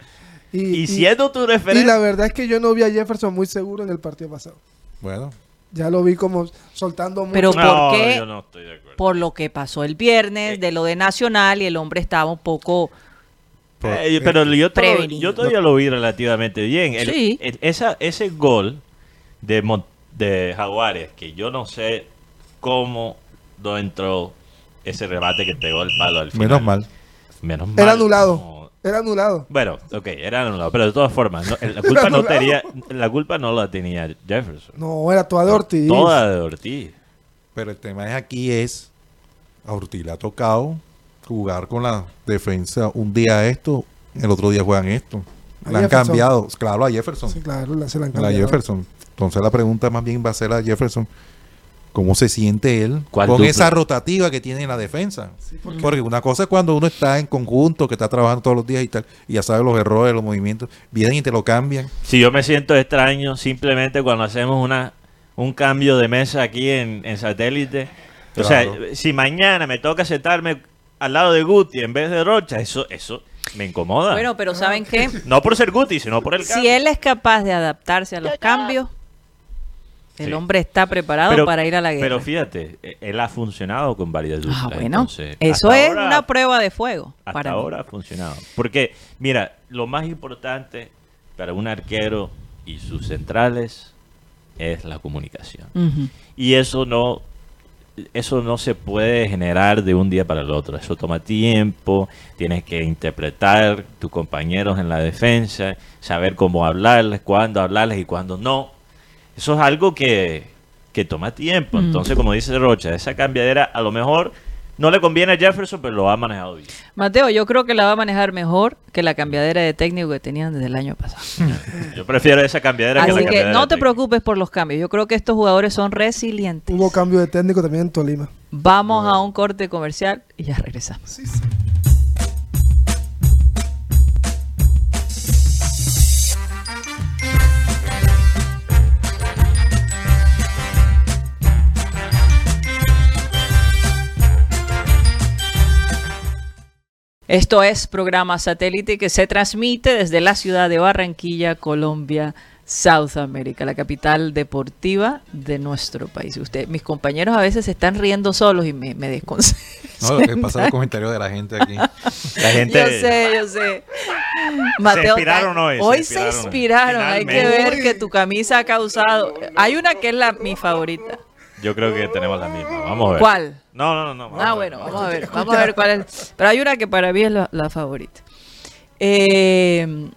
Y, siendo tu referente. Y la verdad es que yo no vi a Jefferson muy seguro en el partido pasado. Bueno, Ya lo vi como soltando mucho. Pero No, ¿por qué? yo no estoy de acuerdo. Por lo que pasó el viernes, de lo de Nacional, y el hombre estaba un poco... por- Eh, pero yo, todo- yo todavía lo vi relativamente bien. El- Sí. el- esa, ese gol de, Mon- de Jaguares, que yo no sé cómo no entró ese rebate que pegó el palo al final. menos mal. Menos mal. Era anulado. Era anulado. Bueno, ok, era anulado, pero de todas formas, no- la culpa no tenía, la culpa no la tenía Jefferson. No, era toda de Ortiz. Toda de Ortiz. Pero el tema es aquí es, a Ortiz le ha tocado jugar con la defensa un día esto, el otro día juegan esto. A Le han cambiado, claro, a Jefferson. Sí, claro, la, se la han a la cambiado. Jefferson. Entonces la pregunta más bien va a ser a Jefferson, ¿cómo se siente él ¿Cuál con dupla? esa rotativa que tiene en la defensa? porque... una cosa es cuando uno está en conjunto, que está trabajando todos los días y tal, y ya sabe los errores, los movimientos, vienen y te lo cambian. Si yo me siento extraño simplemente cuando hacemos una un cambio de mesa aquí en, en satélite. O sea, si mañana me toca sentarme al lado de Guti en vez de Rocha, eso, eso me incomoda. Bueno, pero ¿saben qué? no por ser Guti, sino por el Si cambio. él es capaz de adaptarse a los cambios, el Sí. hombre está preparado para ir a la guerra. Pero fíjate, él ha funcionado con varias duplas. Ah, bueno, entonces, eso es ahora- una prueba de fuego. Hasta para mí. ahora ha funcionado. Porque, mira, lo más importante para un arquero y sus centrales es la comunicación. Y eso no, eso no se puede generar de un día para el otro. Eso toma tiempo, tienes que interpretar tus compañeros en la defensa, saber cómo hablarles, cuándo hablarles y cuándo no. Eso es algo que, que toma tiempo. Mm. Entonces, como dice Rocha, esa cambiadera a lo mejor no le conviene a Jefferson, pero lo ha manejado bien. Mateo, yo creo que la va a manejar mejor que la cambiadera de técnico que tenían desde el año pasado. Yo prefiero esa cambiadera que la Así que cambiadera no te técnico. preocupes por los cambios. Yo creo que estos jugadores son resilientes. Hubo cambio de técnico también en Tolima. Vamos a un corte comercial y ya regresamos. Esto es programa satélite que se transmite desde la ciudad de Barranquilla, Colombia, South America, la capital deportiva de nuestro país. Usted, mis compañeros a veces se están riendo solos y me, me desconcentran. No, lo que pasa es el comentario de la gente aquí. La gente Yo sé, yo sé. Mateo, inspiraron hoy, se Hoy inspiraron. se inspiraron. Hay que ver que tu camisa ha causado. Hay una que es la mi favorita. Yo creo que tenemos la misma. Vamos a ver. ¿Cuál? No, no, no. no, vamos Ah, bueno, vamos a ver. Vamos a ver cuál es. Pero hay una que para mí es la, la favorita. Eh,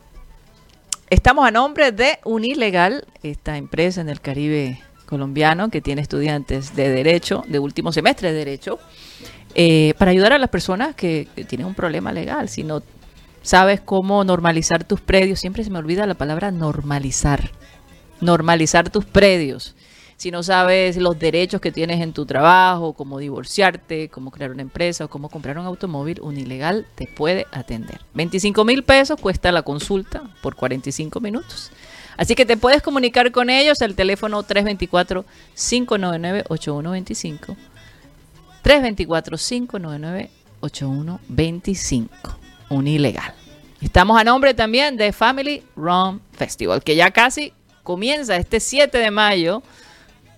estamos a nombre de Unilegal, esta empresa en el Caribe colombiano que tiene estudiantes de Derecho, de último semestre de Derecho, eh, para ayudar a las personas que, que tienen un problema legal. Si no sabes cómo normalizar tus predios, siempre se me olvida la palabra normalizar. Normalizar tus predios. Si no sabes los derechos que tienes en tu trabajo, cómo divorciarte, cómo crear una empresa o cómo comprar un automóvil, Unilegal te puede atender. 25 mil pesos cuesta la consulta por 45 minutos. Así que te puedes comunicar con ellos al teléfono 324-599-8125. 324-599-8125. Unilegal. Estamos a nombre también de Family Rum Festival, que ya casi comienza este 7 de mayo.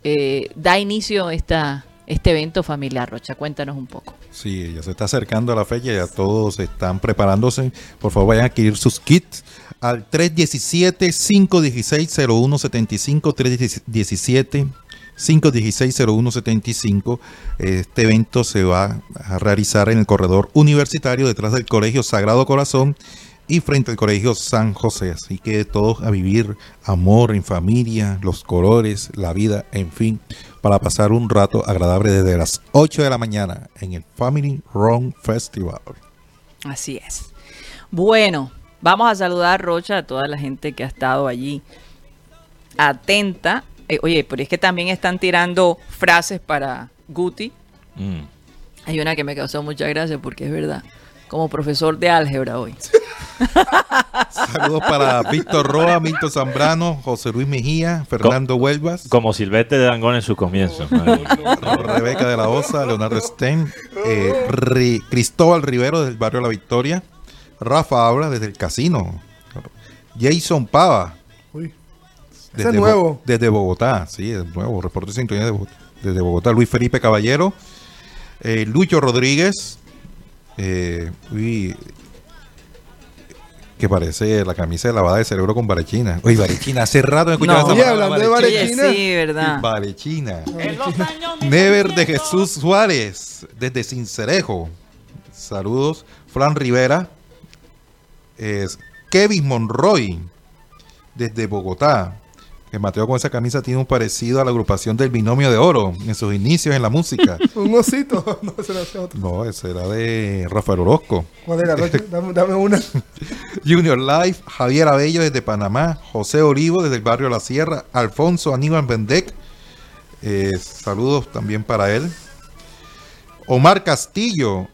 Eh, da inicio esta, este evento familiar. Rocha, cuéntanos un poco. Sí, ya se está acercando la fecha, ya todos están preparándose. Por favor, vayan a adquirir sus kits al 317-516-0175, 317-516-0175. Este evento se va a realizar en el corredor universitario detrás del Colegio Sagrado Corazón y frente al Colegio San José. Así que todos a vivir amor en familia, los colores, la vida, en fin, para pasar un rato agradable desde las 8 de la mañana en el Family Run Festival. Así es. Bueno, vamos a saludar, Rocha, a toda la gente que ha estado allí atenta. Eh, oye, pero es que también están tirando frases para Guti. Mm. Hay una que me causó mucha gracia porque es verdad. Como profesor de álgebra hoy. Saludos para Víctor Roa, Milton Zambrano, José Luis Mejía, Fernando Huelvas, Como Silvestre de Dangón en su comienzo. Rebeca de la Osa, Leonardo Sten, eh, Ri- Cristóbal Rivero del barrio La Victoria, Rafa Abra desde el casino, Jason Pava. Uy. Ese es Bo- nuevo. Desde Bogotá, sí, es nuevo. Reporte de sintonía de Bo- desde Bogotá. Luis Felipe Caballero. eh, Lucho Rodríguez. Eh, uy, que parece la camisa de lavada de cerebro con varechina. Uy, varechina, hace rato no escuchaba No. esa palabra, hablando de varechina. Oye, sí, ¿verdad? Varechina. Never de Jesús Suárez, desde Cincerejo. Saludos. Fran Rivera. Es Kevin Monroy, desde Bogotá. Que Mateo con esa camisa tiene un parecido a la agrupación del Binomio de Oro en sus inicios en la música. Un osito. No, ese era otro. no, ese era de Rafael Orozco. ¿Cuál era? Dame, dame una. Junior Life, Javier Abello desde Panamá, José Olivo desde el barrio La Sierra, Alfonso Aníbal Bendec, eh, saludos también para él. Omar Castillo,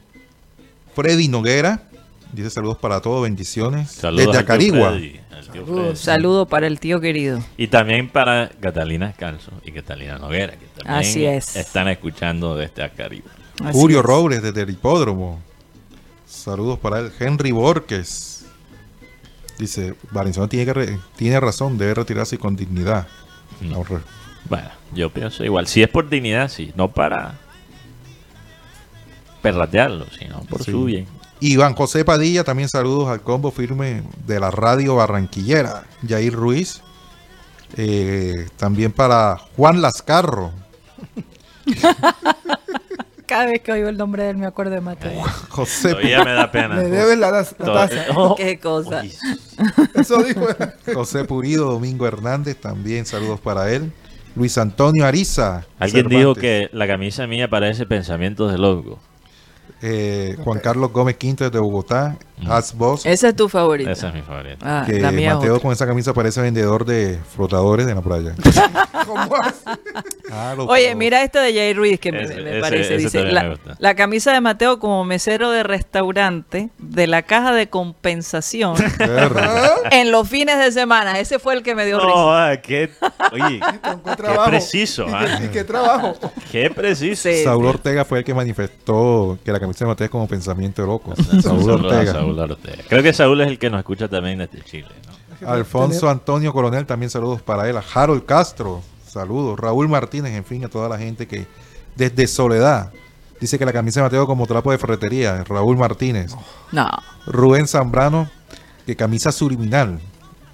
Freddy Noguera, dice saludos para todos, bendiciones. Saludos desde Acarigua. Freddy, al tío. Saludo para el tío querido. Y también para Catalina Escalzo y Catalina Noguera, que también Así es. están escuchando desde. Así Julio es. Robles desde el hipódromo. Saludos para él. Henry Borges. Dice, Valenciano tiene, que re- tiene razón, debe retirarse con dignidad. Mm. No, Bueno, yo pienso igual. Si es por dignidad, sí. No para perratearlo, sino por Sí. su bien. Iván José Padilla, también saludos al combo firme de la radio barranquillera. Jair Ruiz. Eh, también para Juan Lascarro. Cada vez que oigo el nombre de él me acuerdo de Mateo. José, Todavía me da pena. Le debes la, la taza. Oh, Qué cosa. uy, Eso dijo. José Purido, Domingo Hernández, también saludos para él. Luis Antonio Ariza. Alguien dijo que la camisa mía parece pensamientos de loco. Eh, Juan Carlos Gómez Quinto de Bogotá. As Boss. Esa es tu favorita. Esa es mi favorita. Ah, que la mía es Mateo otra. con esa camisa parece vendedor de flotadores de la playa. ¿Cómo? Ah, Oye, mira esta de Jay Ruiz que me, Ese- me ese- parece. ese Dice, la, me gusta. la camisa de Mateo como mesero de restaurante de la caja de compensación en los fines de semana. Ese fue el que me dio risa. Ah, qué, oye, Con qué qué trabajo. preciso, ¿Y ah. qué, y qué trabajo? qué preciso. Sí. Saúl Ortega fue el que manifestó que la camisa de Mateo es como pensamiento de loco. Saúl Saúl Ortega. Saúl Ortega. Creo que Saúl es el que nos escucha también desde Chile. ¿no? Alfonso Antonio Coronel, también saludos para él. A Harold Castro, saludos. Raúl Martínez, en fin, a toda la gente que desde Soledad dice que la camisa de Mateo como trapo de ferretería. Raúl Martínez. No. Rubén Zambrano, que camisa subliminal.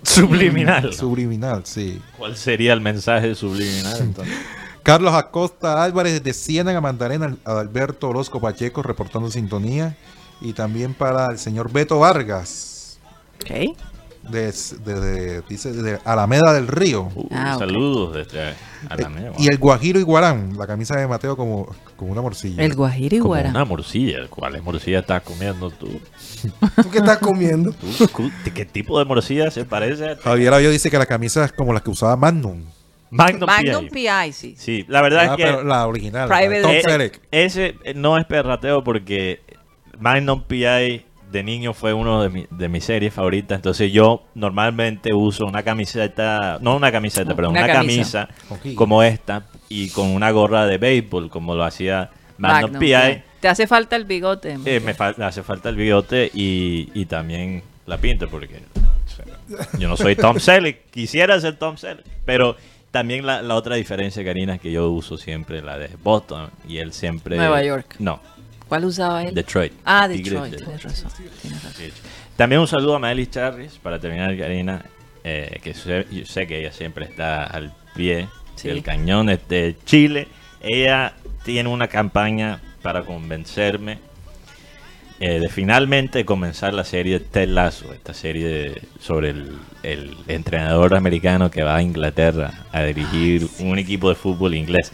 Subliminal. Subliminal, sí. ¿Cuál sería el mensaje subliminal entonces? Carlos Acosta Álvarez desde Ciénaga Magdalena, Adalberto Orozco Pacheco reportando sintonía. Y también para el señor Beto Vargas, Ok. desde, desde- dice, desde Alameda del Río. Uh, Ah. Saludos desde Alameda. Y el Guajiro Iguarán, la camisa de Mateo como, como una morcilla. El Guajiro Como Iguara. una morcilla. ¿Cuál morcilla estás comiendo tú? ¿Tú qué estás comiendo? ¿Tú? ¿Qué tipo de morcilla se parece a Javier Avillo dice que la camisa es como las que usaba Magnum. Magnum, Magnum PI. PI, sí. Sí, la verdad Ah, es que la original. Private de Tom Eh, Selleck. ese eh, no es perrateo porque Magnum PI de niño fue uno de, mi- de mis series favoritas. Entonces yo normalmente uso una camiseta, no una camiseta, perdón, Una una, camisa. como esta y con una gorra de béisbol como lo hacía Magnum, PI. Te hace falta el bigote. Eh, me hace falta el bigote y, y también la pinta porque o sea, yo no soy Tom Selleck, quisiera ser Tom Selleck, pero también la, la otra diferencia, Karina, es que yo uso siempre la de Boston y él siempre... Nueva York. No, ¿Cuál usaba él? Detroit. Ah, Detroit. de Tienes razón. También un saludo a Maeli Charris para terminar, Karina, eh, que sé, yo sé que ella siempre está al pie Sí. del cañón de Chile. Ella tiene una campaña para convencerme eh, de finalmente comenzar la serie Ted Lasso, esta serie de- sobre el, el entrenador americano que va a Inglaterra a dirigir un equipo de fútbol inglés.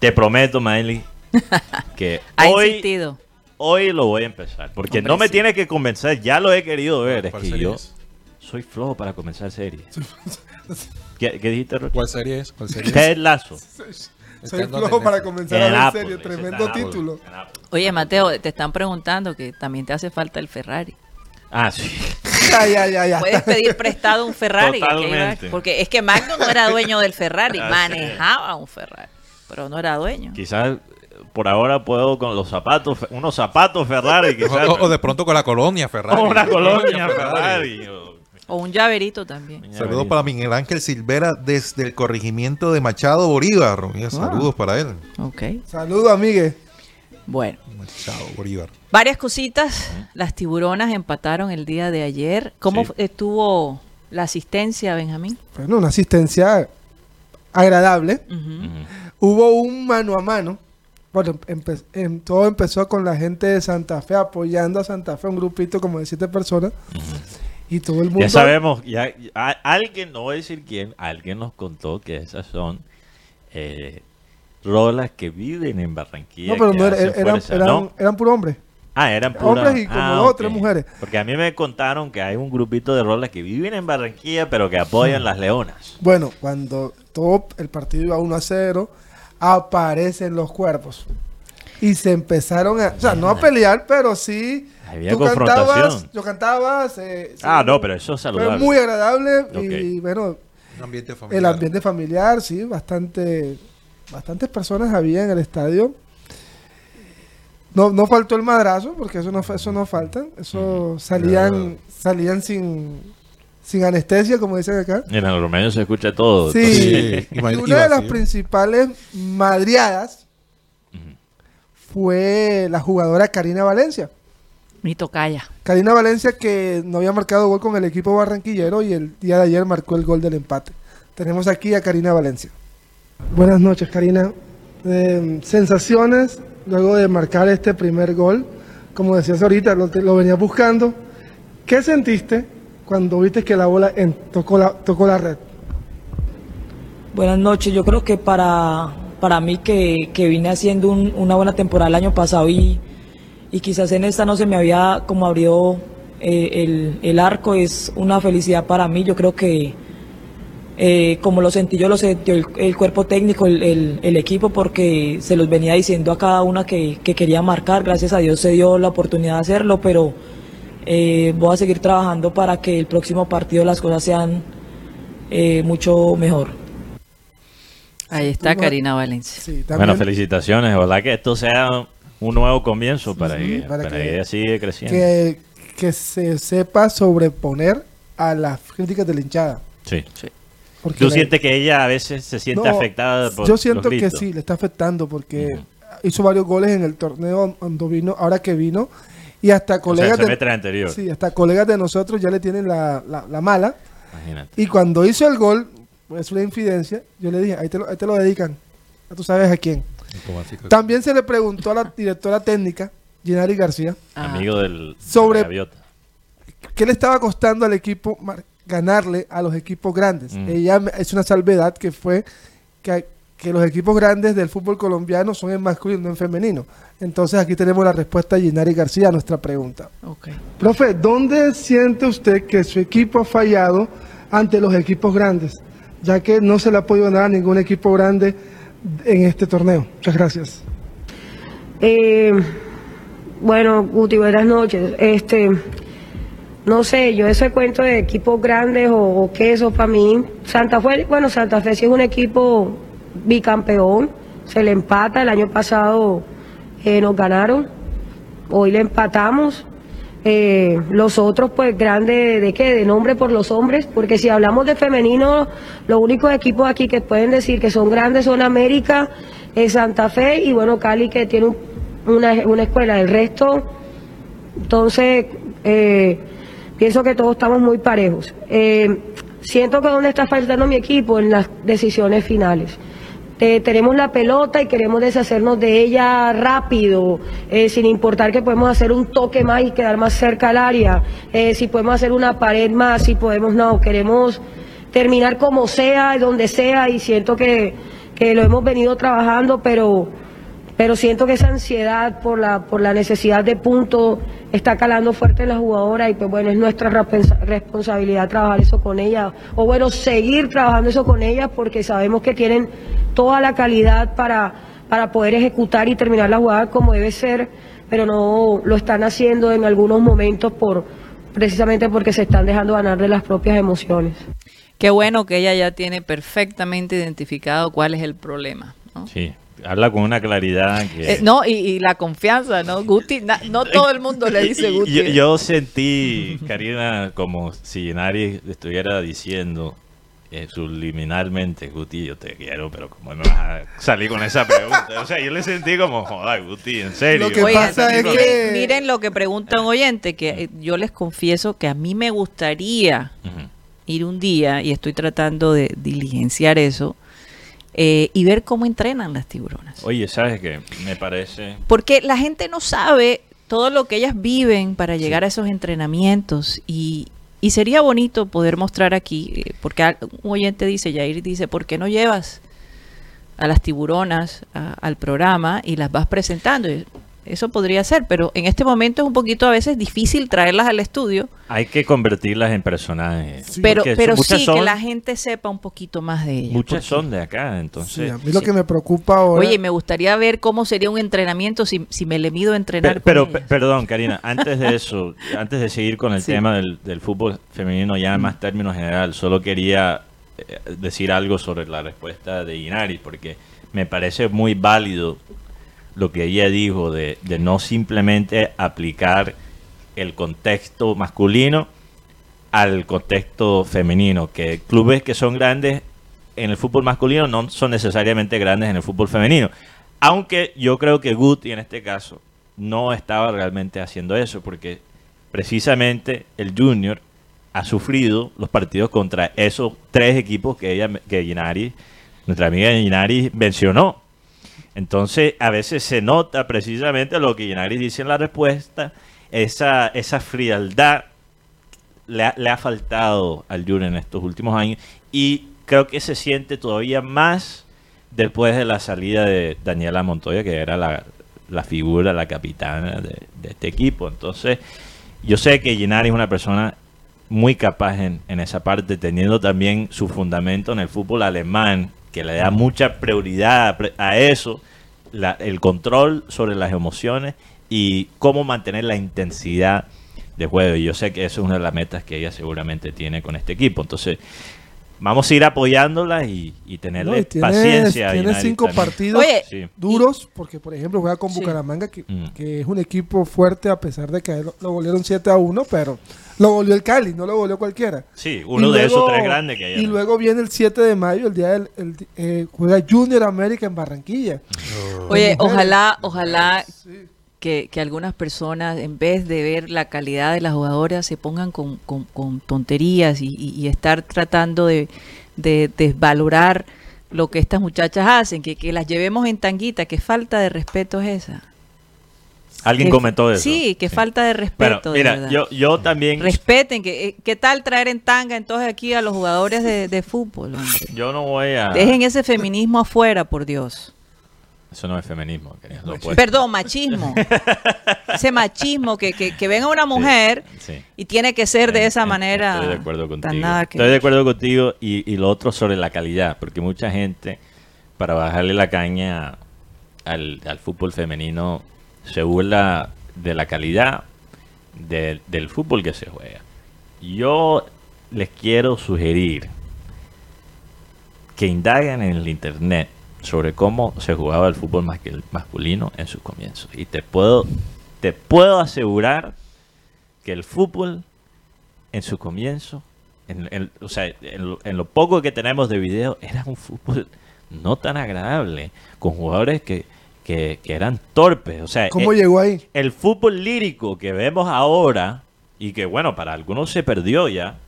Te prometo, Maeli, que Ha hoy insistido. Hoy lo voy a empezar. Porque Hombre, no me sí. tiene que convencer. Ya lo he querido ver. Es ¿Cuál que yo soy flojo para comenzar series. ¿Qué, qué dijiste, Rocha? ¿Cuál serie es? ¿Cuál serie es? Ted Lazo. Soy flojo para comenzar En a ver Apple, serio. Tremendo título. Apple. Oye, Mateo, te están preguntando que también te hace falta el Ferrari. Ah, sí. Ya, ya, ya, ya. Puedes pedir prestado un Ferrari. Totalmente. porque es que Magnum no era dueño del Ferrari, Así manejaba un Ferrari, pero no era dueño. Quizás por ahora puedo con los zapatos, unos zapatos Ferrari. Quizás, O, o de pronto con la colonia Ferrari. O una colonia Ferrari. o- un llaverito también. Saludos para Miguel Ángel Silvera desde el corregimiento de Machado Bolívar. Saludos para él. Ok. Saludos, amigues. Bueno, Machado Bolívar. varias cositas. Las tiburonas empataron el día de ayer. ¿Cómo Sí. estuvo la asistencia, Benjamín? Bueno, una asistencia agradable. Hubo un mano a mano. Bueno, empe- em- todo empezó con la gente de Santa Fe apoyando a Santa Fe, un grupito como de siete personas. Y todo el mundo. Ya sabemos, ya, a- alguien, no voy a decir quién, alguien nos contó que esas son eh, rolas que viven en Barranquilla. No, pero no era- eran, fuerza, eran, ¿no? eran puro hombres. Ah, eran puras. hombres y como ah, dos o tres mujeres. Porque a mí me contaron que hay un grupito de rolas que viven en Barranquilla, pero que apoyan las leonas. Bueno, cuando todo el partido iba 1 a 0, aparecen los cuerpos. Y se empezaron a, o sea, no a pelear, pero sí. Había tú confrontación. cantabas, yo cantaba. se- se- Ah, no, pero eso es Fue saludable. muy agradable y bueno, Un ambiente familiar. el ambiente familiar, sí, bastante, bastantes personas había en el estadio. No, no faltó el madrazo, porque eso no, eso no falta. Eso salían, salían sin, sin anestesia, como dicen acá. En el Romeo se escucha todo. Sí, Sí, y una de las principales madriadas fue la jugadora Karina Valencia. Mi tocaya. Karina Valencia que no había marcado gol con el equipo barranquillero y el día de ayer marcó el gol del empate. Tenemos aquí a Karina Valencia. Buenas noches, Karina. Eh, sensaciones luego de marcar este primer gol. Como decías ahorita, lo, lo venías buscando. ¿Qué sentiste cuando viste que la bola en- tocó, la, tocó la red? Buenas noches, yo creo que para, para mí que, que vine haciendo un- una buena temporada el año pasado y, y quizás en esta no se me había como abrió eh, el, el arco, es una felicidad para mí, yo creo que eh, como lo sentí yo, lo sintió el, cuerpo técnico, el, el- el equipo, porque se los venía diciendo a cada una que, que quería marcar, gracias a Dios se dio la oportunidad de hacerlo, pero eh, voy a seguir trabajando para que el próximo partido las cosas sean eh, mucho mejor. Ahí está Bueno, Karina Valencia. Sí. Bueno, felicitaciones. Ojalá que esto sea un nuevo comienzo para, Ujú, que, para para que- ella siga creciendo. que, que se sepa sobreponer a las críticas de la hinchada. Sí. Porque ¿Tú la- sientes que ella a veces se siente No, afectada por Yo siento los que sí, le está afectando porque Ujú. hizo varios goles en el torneo cuando vino, ahora que vino, y hasta O sea, colegas de, anterior. sí, hasta colegas de nosotros ya le tienen la, la- la mala. Imagínate. Y cuando hizo el gol, es una infidencia, yo le dije, ahí te lo, ahí te lo dedican. Ya tú sabes a quién. También se le preguntó a la directora técnica, Ginari García, Ah, Amigo del Sobre- de. ¿qué le estaba costando al equipo ganarle a los equipos grandes? Mm. Ella es una salvedad que fue que, que los equipos grandes del fútbol colombiano son en masculino, no en femenino. Entonces aquí tenemos la respuesta de Ginari García a nuestra pregunta. ok. Profe, ¿dónde siente usted que su equipo ha fallado ante los equipos grandes? Ya que no se le ha podido ganar a ningún equipo grande en este torneo. Muchas gracias. Eh, bueno, Guti, buenas noches. Este, no sé, yo ese cuento de equipos grandes o, o qué eso para mí. Santa Fe, bueno, Santa Fe sí es un equipo bicampeón. Se le empata. El año pasado eh, nos ganaron. Hoy le empatamos. Eh, los otros, pues, grandes, ¿de qué? De nombre por los hombres, porque si hablamos de femenino, los únicos equipos aquí que pueden decir que son grandes son América, eh, Santa Fe y, bueno, Cali, que tiene un- una, una escuela. El resto, entonces, pienso que todos estamos muy parejos. Siento que donde está faltando mi equipo en las decisiones finales. Eh, tenemos la pelota y queremos deshacernos de ella rápido, eh, sin importar que podemos hacer un toque más y quedar más cerca al área, eh, si podemos hacer una pared más, si podemos, no, queremos terminar como sea, donde sea, y siento que, que lo hemos venido trabajando, pero, pero siento que esa ansiedad por la, por la necesidad de punto está calando fuerte en la jugadora y pues bueno, es nuestra responsa- responsabilidad trabajar eso con ella, o bueno, seguir trabajando eso con ellas porque sabemos que tienen toda la calidad para, para poder ejecutar y terminar la jugada como debe ser, pero no lo están haciendo en algunos momentos por precisamente porque se están dejando ganar de las propias emociones. Qué bueno que ella ya tiene perfectamente identificado cuál es el problema. ¿no? Sí. Habla con una claridad que... Eh, no, y, y la confianza, ¿no? Guti, na- no todo el mundo le dice Guti. Yo, yo sentí, Karina, como si Nari estuviera diciendo eh, subliminalmente, Guti, yo te quiero, pero ¿cómo me vas a salir con esa pregunta? O sea, yo le sentí como, joder, Guti, en serio. Lo que Oigan, pasa es miren, que- miren lo que pregunta un oyente, que eh, yo les confieso que a mí me gustaría ir un día, y estoy tratando de diligenciar eso, eh, y ver cómo entrenan las tiburonas. Oye, ¿sabes qué? Me parece... Porque la gente no sabe todo lo que ellas viven para llegar a esos entrenamientos y, y sería bonito poder mostrar aquí, eh, porque un oyente dice, Yair dice, ¿por qué no llevas a las tiburonas a- al programa y las vas presentando? Eso podría ser, pero en este momento es un poquito a veces difícil traerlas al estudio, Hay que convertirlas en personajes. Sí. pero, pero sí son- que la gente sepa un poquito más de ellas. Muchas porque- son de acá, Sí, entonces... a mí lo que me preocupa ahora. Oye, me gustaría ver cómo sería un entrenamiento si, si me le mido a entrenar. Pe- Pero, con pe- ellas. perdón, Karina, antes de eso, antes de seguir con el Sí. tema del, del fútbol femenino, ya en más términos general, solo quería eh, decir algo sobre la respuesta de Inari, porque me parece muy válido lo que ella dijo de, no simplemente aplicar el contexto masculino al contexto femenino, que clubes que son grandes en el fútbol masculino no son necesariamente grandes en el fútbol femenino. Aunque yo creo que Guti en este caso no estaba realmente haciendo eso, porque precisamente el Junior ha sufrido los partidos contra esos tres equipos que ella, que Ginari, nuestra amiga Ginari mencionó. Entonces, a veces se nota precisamente lo que Ginari dice en la respuesta, esa, esa frialdad le ha, le ha faltado al Junior en estos últimos años y creo que se siente todavía más después de la salida de Daniela Montoya, que era la, la figura, la capitana de, este equipo. Entonces, yo sé que Ginari es una persona muy capaz en, en esa parte, teniendo también su fundamento en el fútbol alemán, que le da mucha prioridad a eso, la- el control sobre las emociones y cómo mantener la intensidad de juego. Y yo sé que eso es una de las metas que ella seguramente tiene con este equipo. Entonces, vamos a ir apoyándola y, y tenerle No, y tiene- paciencia. Tiene cinco también. partidos Oye, Sí. duros, porque por ejemplo juega con Sí. Bucaramanga, que, Mm. que es un equipo fuerte a pesar de que lo, lo golearon 7 a 1, pero lo goleó el Cali, no lo goleó cualquiera. Sí, uno Y de esos tres grandes que hay. Y luego viene el 7 de mayo, el día del el- eh, juega Junior América en Barranquilla. Oye, Mujeres. ojalá, ojalá Sí. que, que algunas personas, en vez de ver la calidad de las jugadoras, se pongan con, con- con tonterías y, y- y estar tratando de, de desvalorar lo que estas muchachas hacen, que, que las llevemos en tanguita, qué falta de respeto es esa. Alguien Que- comentó eso. Sí, qué falta de respeto. de mira, verdad. yo, yo también... Respeten, que, eh, ¿qué tal traer en tanga entonces aquí a los jugadores de, de fútbol? hombre? Yo no voy a... Dejen ese feminismo afuera, por Dios. Eso no es feminismo. lo. Perdón, machismo. Ese machismo que, que, que venga una mujer Sí. y tiene que ser de En- esa en- manera. Estoy de acuerdo contigo. nada que Estoy de acuerdo contigo y, y lo otro sobre la calidad, porque mucha gente, para bajarle la caña al, al fútbol femenino, se burla de la calidad de- del fútbol que se juega. Yo les quiero sugerir que indaguen en el internet sobre cómo se jugaba el fútbol mascul- masculino en sus comienzos. Y te puedo, te puedo asegurar que el fútbol en su comienzo, en, en- o sea, en lo, en lo poco que tenemos de video, era un fútbol no tan agradable, con jugadores que, que, que eran torpes. O sea, ¿Cómo eh, llegó ahí? el fútbol lírico que vemos ahora, y que bueno, para algunos se perdió ya,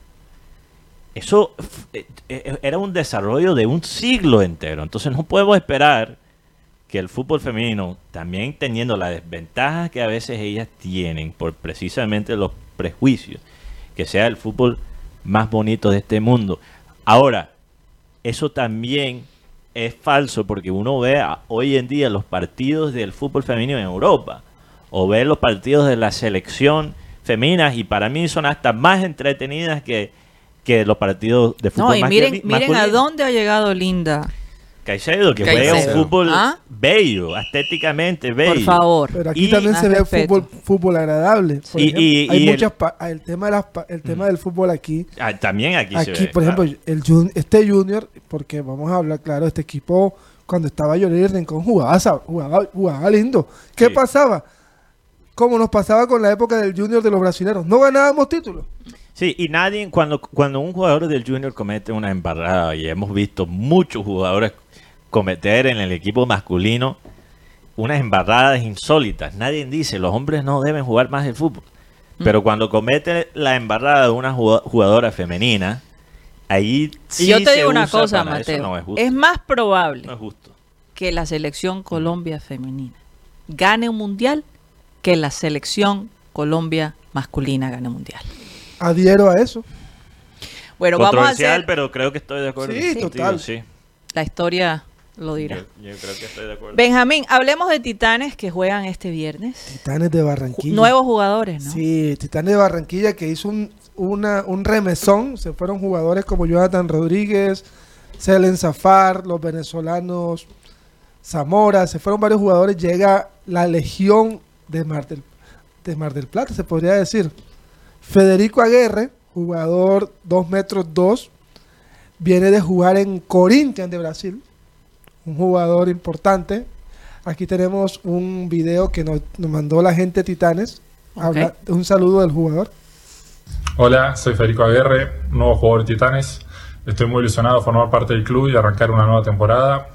eso eh, eh, era un desarrollo de un siglo entero. Entonces no podemos esperar que el fútbol femenino, también teniendo las desventajas que a veces ellas tienen por precisamente los prejuicios, que sea el fútbol más bonito de este mundo. Ahora, eso también es falso porque uno ve a- hoy en día los partidos del fútbol femenino en Europa o ve los partidos de la selección femeninas y para mí son hasta más entretenidas que, que los partidos de fútbol No, y miren, miren a dónde ha llegado Linda. Caicedo, que Caicedo. juega un fútbol ¿Ah? bello, estéticamente bello. Por favor. Pero aquí Y- también se ve respeto. fútbol, fútbol agradable. Por Y- ejemplo, y- hay y el- muchas pa- el tema de las pa- el tema del fútbol aquí. Ah, también aquí, se Aquí, ve. por ejemplo, claro. el este Junior, porque vamos a hablar claro, este equipo cuando estaba Yori Rincón jugaba, jugaba, jugaba lindo. ¿Qué Sí. pasaba? Como nos pasaba con la época del Junior de los brasileños. No ganábamos títulos. Sí, y nadie, cuando, cuando un jugador del Junior comete una embarrada, y hemos visto muchos jugadores cometer en el equipo masculino unas embarradas insólitas, nadie dice, los hombres no deben jugar más el fútbol. Pero cuando comete la embarrada de una jugadora femenina, ahí sí y yo te se digo una cosa, Mateo. no es más probable No es justo. que la selección Colombia femenina gane un mundial que la selección Colombia masculina gane un mundial. Adhiero a eso. Bueno, vamos a hacer pero creo que estoy de acuerdo. Sí, contigo, total. sí. la historia lo dirá. Yo, yo creo que estoy de acuerdo. Benjamín, hablemos de Titanes que juegan este viernes. Titanes de Barranquilla. Nuevos jugadores, ¿no? Sí, Titanes de Barranquilla que hizo un, una- un remesón. Se fueron jugadores como Jonathan Rodríguez, Selen Zafar, los venezolanos Zamora. Se fueron varios jugadores. Llega la legión de Mar del, de Mar del Plata, se podría decir. Federico Aguirre, jugador 2 metros 2, viene de jugar en Corinthians de Brasil. Un jugador importante. Aquí tenemos un video que nos, nos mandó la gente Titanes. Habla- un saludo del jugador. Hola, soy Federico Aguirre, nuevo jugador de Titanes. Estoy muy ilusionado de formar parte del club y arrancar una nueva temporada.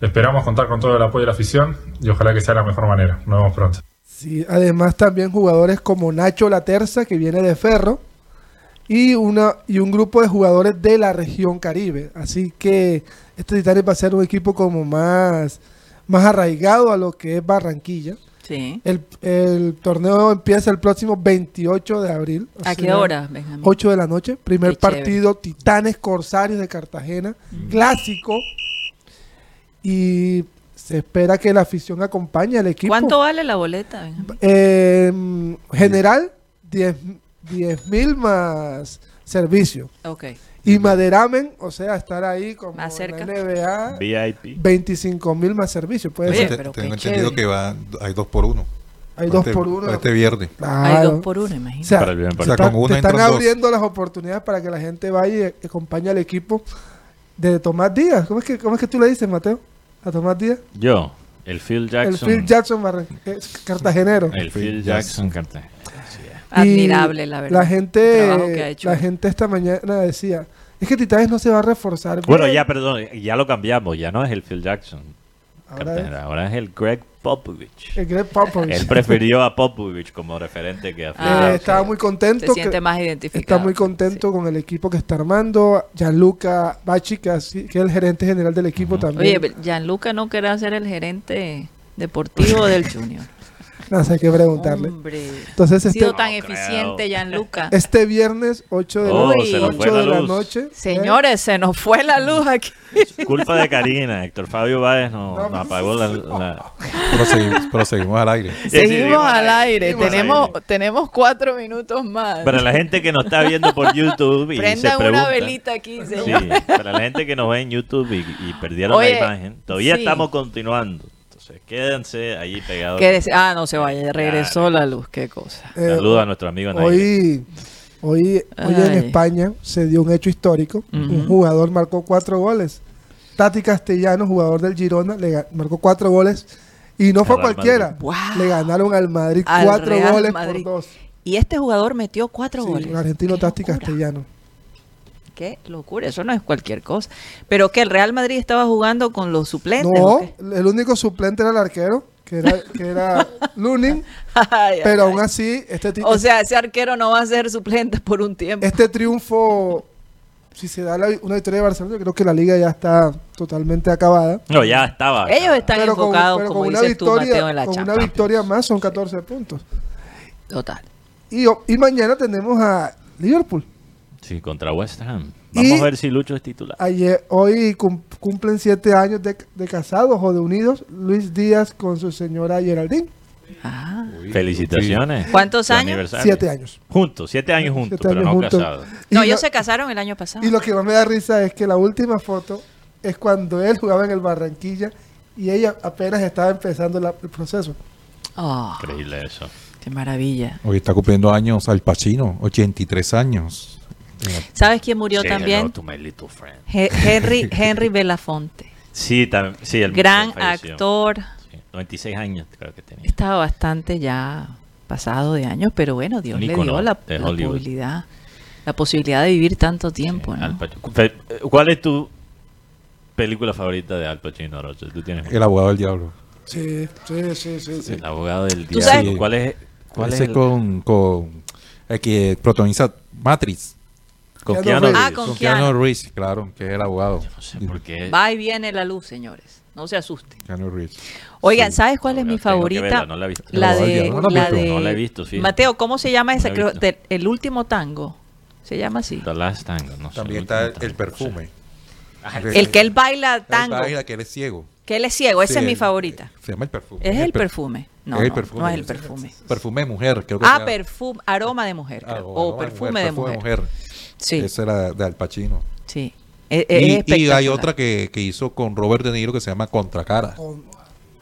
Esperamos contar con todo el apoyo de la afición y ojalá que sea de la mejor manera. Nos vemos pronto. Sí, además también jugadores como Nacho La Terza, que viene de Ferro, y, una, y un grupo de jugadores de la región Caribe. Así que este Titanes va a ser un equipo como más, más arraigado a lo que es Barranquilla. Sí. El, el torneo empieza el próximo 28 de abril. ¿A qué hora, Benjamín? 8 de la noche. Primer Qué chévere. partido, Titanes Corsarios de Cartagena. Clásico. Y se espera que la afición acompañe al equipo. ¿Cuánto vale la boleta, Benjamín? Eh, general, 10 mil más servicio. Ok. Y maderamen, o sea, estar ahí como Más en la cerca. NBA, VIP. 25 mil más servicio. Puede Oye, ser. Pero tengo qué entendido chévere. que va, hay dos por uno. Hay dos Este- por uno. Este viernes. Hay dos por uno, O imagínate. sea, Para el bien, te para están, Con una te están entran dos. abriendo las oportunidades para que la gente vaya y acompañe al equipo de Tomás Díaz. ¿Cómo es que, cómo es que tú le dices, Mateo? A Tomás Díaz. Yo, el Phil Jackson. El Phil Jackson es cartagenero. El Phil Jackson Cartagena. Admirable, la verdad. La gente, Trabajo que ha hecho. la gente esta mañana decía, es que Titanes no se va a reforzar. Bueno, bien". ya, perdón, ya lo cambiamos. Ya no es el Phil Jackson Ahora es el Greg Popovich. El Greg Popovich. Él prefirió a Popovich como referente que a Phil Ah, Eh, Jackson. estaba muy contento. Se siente que- más identificado. Está muy contento con el equipo que está armando. Gianluca Bachi, que, así- que es el gerente general del equipo Oye, también. pero Gianluca no querrá ser el gerente deportivo del Junior. No sé qué preguntarle. Hombre. Entonces, Ha sido este, tan No eficiente. Gianluca. este viernes, 8 de, Oh, la, se nos fue 8 la de la noche. ¿eh? Señores, se nos fue la luz aquí. Culpa de Karina. Héctor Fabio Báez nos, No, apagó la... la- Proseguimos, proseguimos al aire. Sí, Seguimos seguimos al aire. seguimos al Tenemos, aire. tenemos cuatro minutos más. Para la gente que nos está viendo por YouTube y se Prendan pregunta... una velita aquí, Sí, señor. para la gente que nos ve en YouTube y, y perdieron Oye, la imagen, todavía sí. estamos continuando. Quédense ahí pegados. Ah, no se vaya. Regresó la luz. Qué cosa. Eh, Saludos a nuestro amigo Nair. Hoy, hoy, hoy en Ay. España se dio un hecho histórico. Un jugador marcó cuatro goles. Tati Castellano, jugador del Girona, le ga- marcó cuatro goles. Y no fue Real cualquiera. Madrid. Wow. Le ganaron al Madrid Al cuatro Real goles Madrid. por dos. Y este jugador metió cuatro Sí, goles. un argentino Qué Tati locura. Castellano. Qué locura. Eso no es cualquier cosa. Pero que el Real Madrid estaba jugando con los suplentes. No, el único suplente era el arquero, que era, que era Lunin. Ay, pero ay, aún así, este, O sea, ese arquero no va a ser suplente por un tiempo. este triunfo, si se da la- una victoria de Barcelona, yo creo que la liga ya está totalmente acabada. No, ya estaba. Ellos están Pero con, enfocados, pero como con una dices tú, Mateo, en victoria, la con una victoria más son 14 puntos. Total. Y, y mañana tenemos a Liverpool. Sí, contra West Ham. Vamos Y- a ver si Lucho es titular. Ayer, hoy cum- cumplen siete años de, de casados o de unidos Luis Díaz con su señora Geraldine. Ah. Felicitaciones. ¿Cuántos años? Siete años. Juntos, siete años juntos, Siete pero años no juntos. casados. Y No, lo- ellos se casaron el año pasado. Y lo que más me da risa es que la última foto es cuando él jugaba en el Barranquilla y ella apenas estaba empezando la- el proceso. Oh, Increíble eso. qué maravilla. Hoy está cumpliendo años Al Pacino, 83 años. ¿Sabes quién murió Say también? to my little friend. He- Henry, Henry Belafonte. Sí, tam- sí, el Gran actor. Sí, 96 años creo que tenía. Estaba bastante ya pasado de años, pero bueno, Dios le dio la, la posibilidad, la posibilidad de vivir tanto tiempo, ¿no? Al Pacino. Fe- ¿Cuál es tu película favorita de Al Pacino, Rocha? ¿Tú tienes El abogado del diablo. Sí, sí, sí, sí. sí. El abogado del ¿Tú diablo. sabes? ¿Cuál es, cuál es el- con, con el que protagoniza Matrix. Con Keanu Keanu Reeves. Ah, con Con Keanu. Keanu Reeves, claro, que es el abogado. No sé por qué. Va y viene la luz, señores. No se asusten. Keanu Reeves. Oigan, Sí. ¿sabes cuál es No, mi favorita? verla, no la he visto. La No, de, no la he la visto. de- No la he visto, fíjate. Mateo, ¿cómo se llama No esa? Creo, de- el último tango. Se llama así. The Last Tango, no sé, También último está el, tango, el no perfume. sé. Ah, el- que él baila Él tango. baila que él es ciego. Que él es ciego. Esa Sí, es mi favorita. Se llama el perfume. Es el per- perfume. No, es el no, perfume. no es el perfume. Perfume de mujer, creo que Ah, perfume, aroma de mujer. Ah, creo, o o aroma perfume de mujer. Sí, Ese era de Al Pacino. sí. Es- es Y, y hay otra que, que hizo con Robert De Niro que se llama Contracara. Con-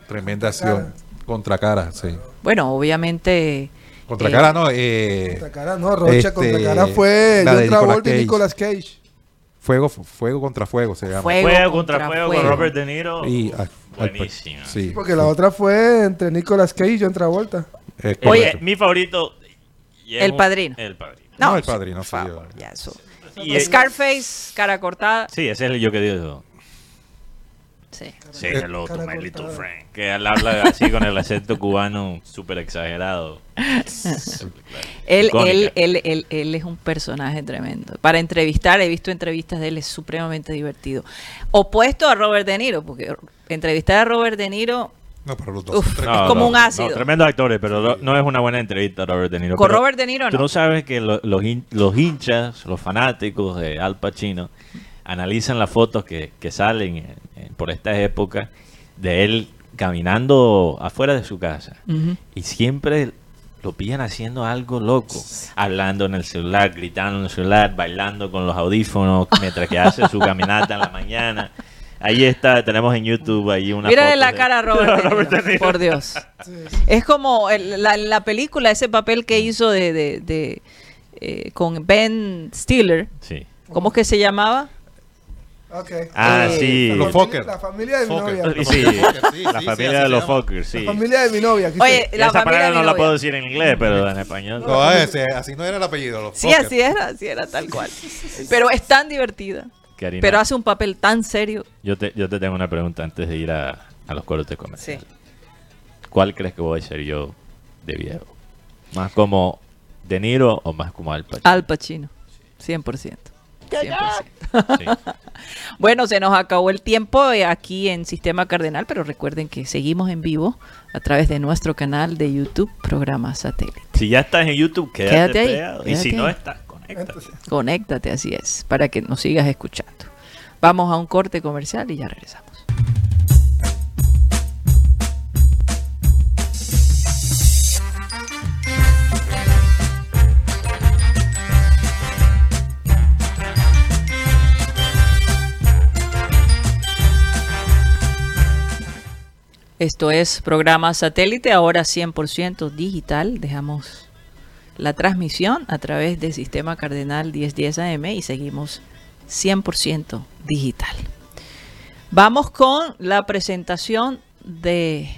Tremenda Contracara. acción. Contracara, sí. Bueno, obviamente. Contracara eh, no, eh, Contra cara, no, Rocha Este, contra cara fue la John de Travolta y Nicolas Cage. fuego, fuego contra fuego se llama. Fuego Fuego contra contra fuego, fuego. con Robert De Niro. Y al- al- Buenísima. sí. Porque la otra fue entre Nicolas Cage y John Travolta. Eh, Oye. mi favorito. El un- Padrino. El padrino. No, el sí, padrino, por sí, favor, yo- ya eso. Y es- Scarface, cara cortada. Sí, ese es el yo que digo. Sí. Sí, Eh, hello to cara my little friend. Que él habla así con el acento cubano súper exagerado. Él, él, él, él es un personaje tremendo. Para entrevistar, he visto entrevistas de él, es supremamente divertido. Opuesto a Robert De Niro, porque entrevistar a Robert De Niro No, pero los dos Uf. como un ácido. No, tremendos actores, pero no- no es una buena entrevista Robert De Niro. con Pero Robert De Niro Tú no. sabes que lo- los, hin- los hinchas, los fanáticos de Al Pacino, analizan las fotos que, que salen en- en- por estas épocas de él caminando afuera de su casa. Y siempre lo pillan haciendo algo loco. Hablando en el celular, gritando en el celular, bailando con los audífonos mientras que hace su caminata en la mañana. Ahí está, tenemos en YouTube ahí una Mírale foto la de- cara a Robert, De Robert De Niro. por Dios. Es como el- la, la película, ese papel que hizo de, de, de, eh, con Ben Stiller. Sí. ¿Cómo es que se llamaba? Ok. Ah, Eh, sí. La Los familia- Fokker. La familia de mi novia. Sí, la sí, familia de los. Fokker, sí. La familia de mi novia. Oye, la Esa familia palabra de mi no la puedo decir en inglés, pero en español. No, ese, así no era el apellido. Los Sí, Fokker. así era, así era tal cual. Pero es tan divertida. Karina, Pero hace un papel tan serio. yo, te, yo te tengo una pregunta antes de ir a, a los cortes Sí. comerciales. ¿Cuál crees que voy a ser yo de viejo? ¿Más como De Niro o más como Al Pacino? Al Pacino. 100%. 100%. Sí. Bueno, se nos acabó el tiempo eh, aquí en Sistema Cardenal, pero recuerden que seguimos en vivo a través de nuestro canal de YouTube, programa satélite. Si ya estás en YouTube, quédate, Quédate ahí. Y si no estás, conéctate. Así es, para que nos sigas escuchando. Vamos a un corte comercial y ya regresamos. Esto es programa satélite, ahora 100% digital. Dejamos la transmisión a través del sistema Cardenal 1010 AM y seguimos 100% digital. Vamos con la presentación de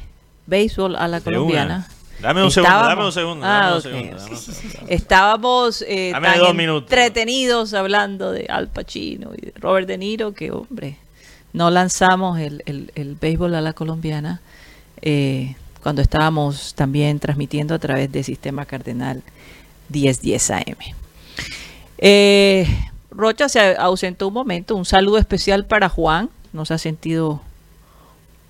béisbol a la De colombiana. una. Dame un segundo, dame un segundo. Ah, dame un ok, segundo, ok. dame un segundo. Estábamos eh, Dame tan entretenidos hablando de Al Pacino y de Robert De Niro que, hombre, no lanzamos el, el- el béisbol a la colombiana eh, cuando estábamos también transmitiendo a través del sistema Cardenal 1010 AM. Eh, Rocha se ausentó un momento. Un saludo especial para Juan. Nos ha sentido,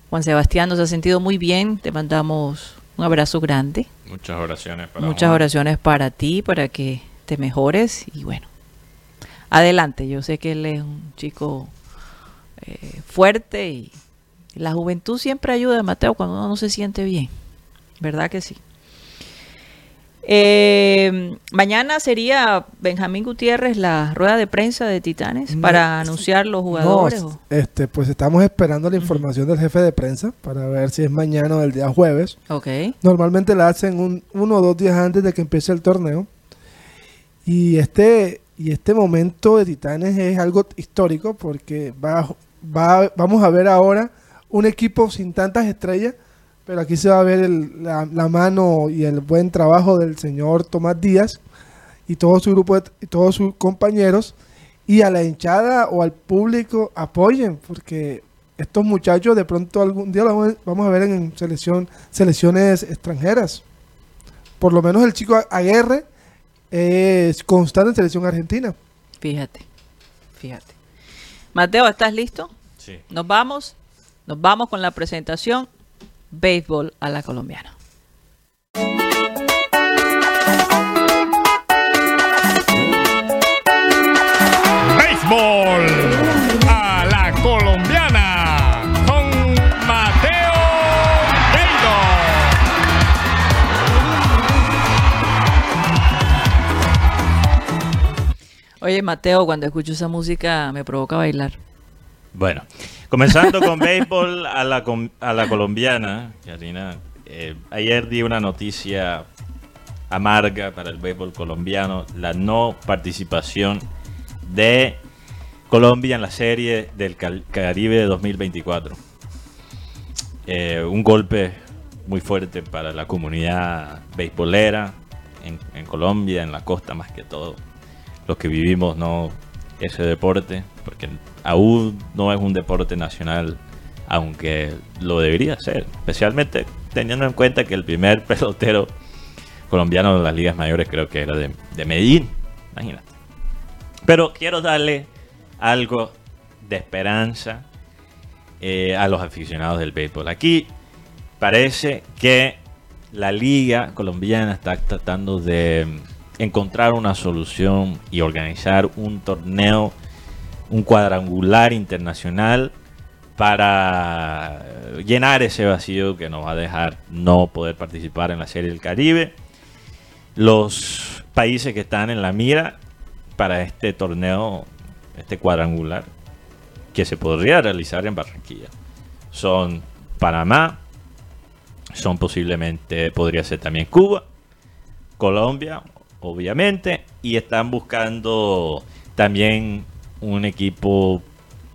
Juan Sebastián nos ha sentido muy bien. Te mandamos un abrazo grande. Muchas oraciones para Muchas Juan. oraciones para ti, para que te mejores y bueno, adelante. Yo sé que él es un chico eh, fuerte y la juventud siempre ayuda, Mateo, cuando uno no se siente bien. ¿Verdad que sí? Eh, mañana sería Benjamín Gutiérrez la rueda de prensa de Titanes No, para anunciar los jugadores. este, pues estamos esperando la información del jefe de prensa para ver si es mañana o el día jueves. Ok. Normalmente la hacen un, uno o dos días antes de que empiece el torneo. Y este, y este momento de Titanes es algo histórico porque va, va, vamos a ver ahora un equipo sin tantas estrellas, pero aquí se va a ver el- la, la mano y el buen trabajo del señor Tomás Díaz y todo su grupo de- y todos sus compañeros y a la hinchada o al público apoyen porque estos muchachos de pronto algún día los vamos a- vamos a ver en selección selecciones extranjeras por lo menos el chico Aguerre es constante en selección argentina Fíjate, fíjate. Mateo, ¿estás listo? Sí. Nos vamos, nos vamos con la presentación Béisbol a la colombiana. Béisbol a la colombiana con Mateo Beiro. Oye, Mateo, cuando escucho esa música me provoca bailar. Bueno, comenzando con béisbol a la, a la colombiana, Karina. eh, ayer di una noticia amarga para el béisbol colombiano, la no participación de Colombia en la serie del Caribe de 2024. Eh, un golpe muy fuerte para la comunidad beisbolera en, en Colombia, en la costa más que todo. Los que vivimos no ese deporte, porque aún no es un deporte nacional, aunque lo debería ser, especialmente teniendo en cuenta que el primer pelotero colombiano de las ligas mayores creo que era de, de Medellín, imagínate. Pero quiero darle algo de esperanza eh, a los aficionados del béisbol. Aquí parece que la liga colombiana está tratando de encontrar una solución y organizar un torneo, un cuadrangular internacional para llenar ese vacío que nos va a dejar no poder participar en la Serie del Caribe. Los países que están en la mira para este torneo, este cuadrangular, que se podría realizar en Barranquilla, son Panamá, son posiblemente, podría ser también Cuba, Colombia, obviamente, y están buscando también un equipo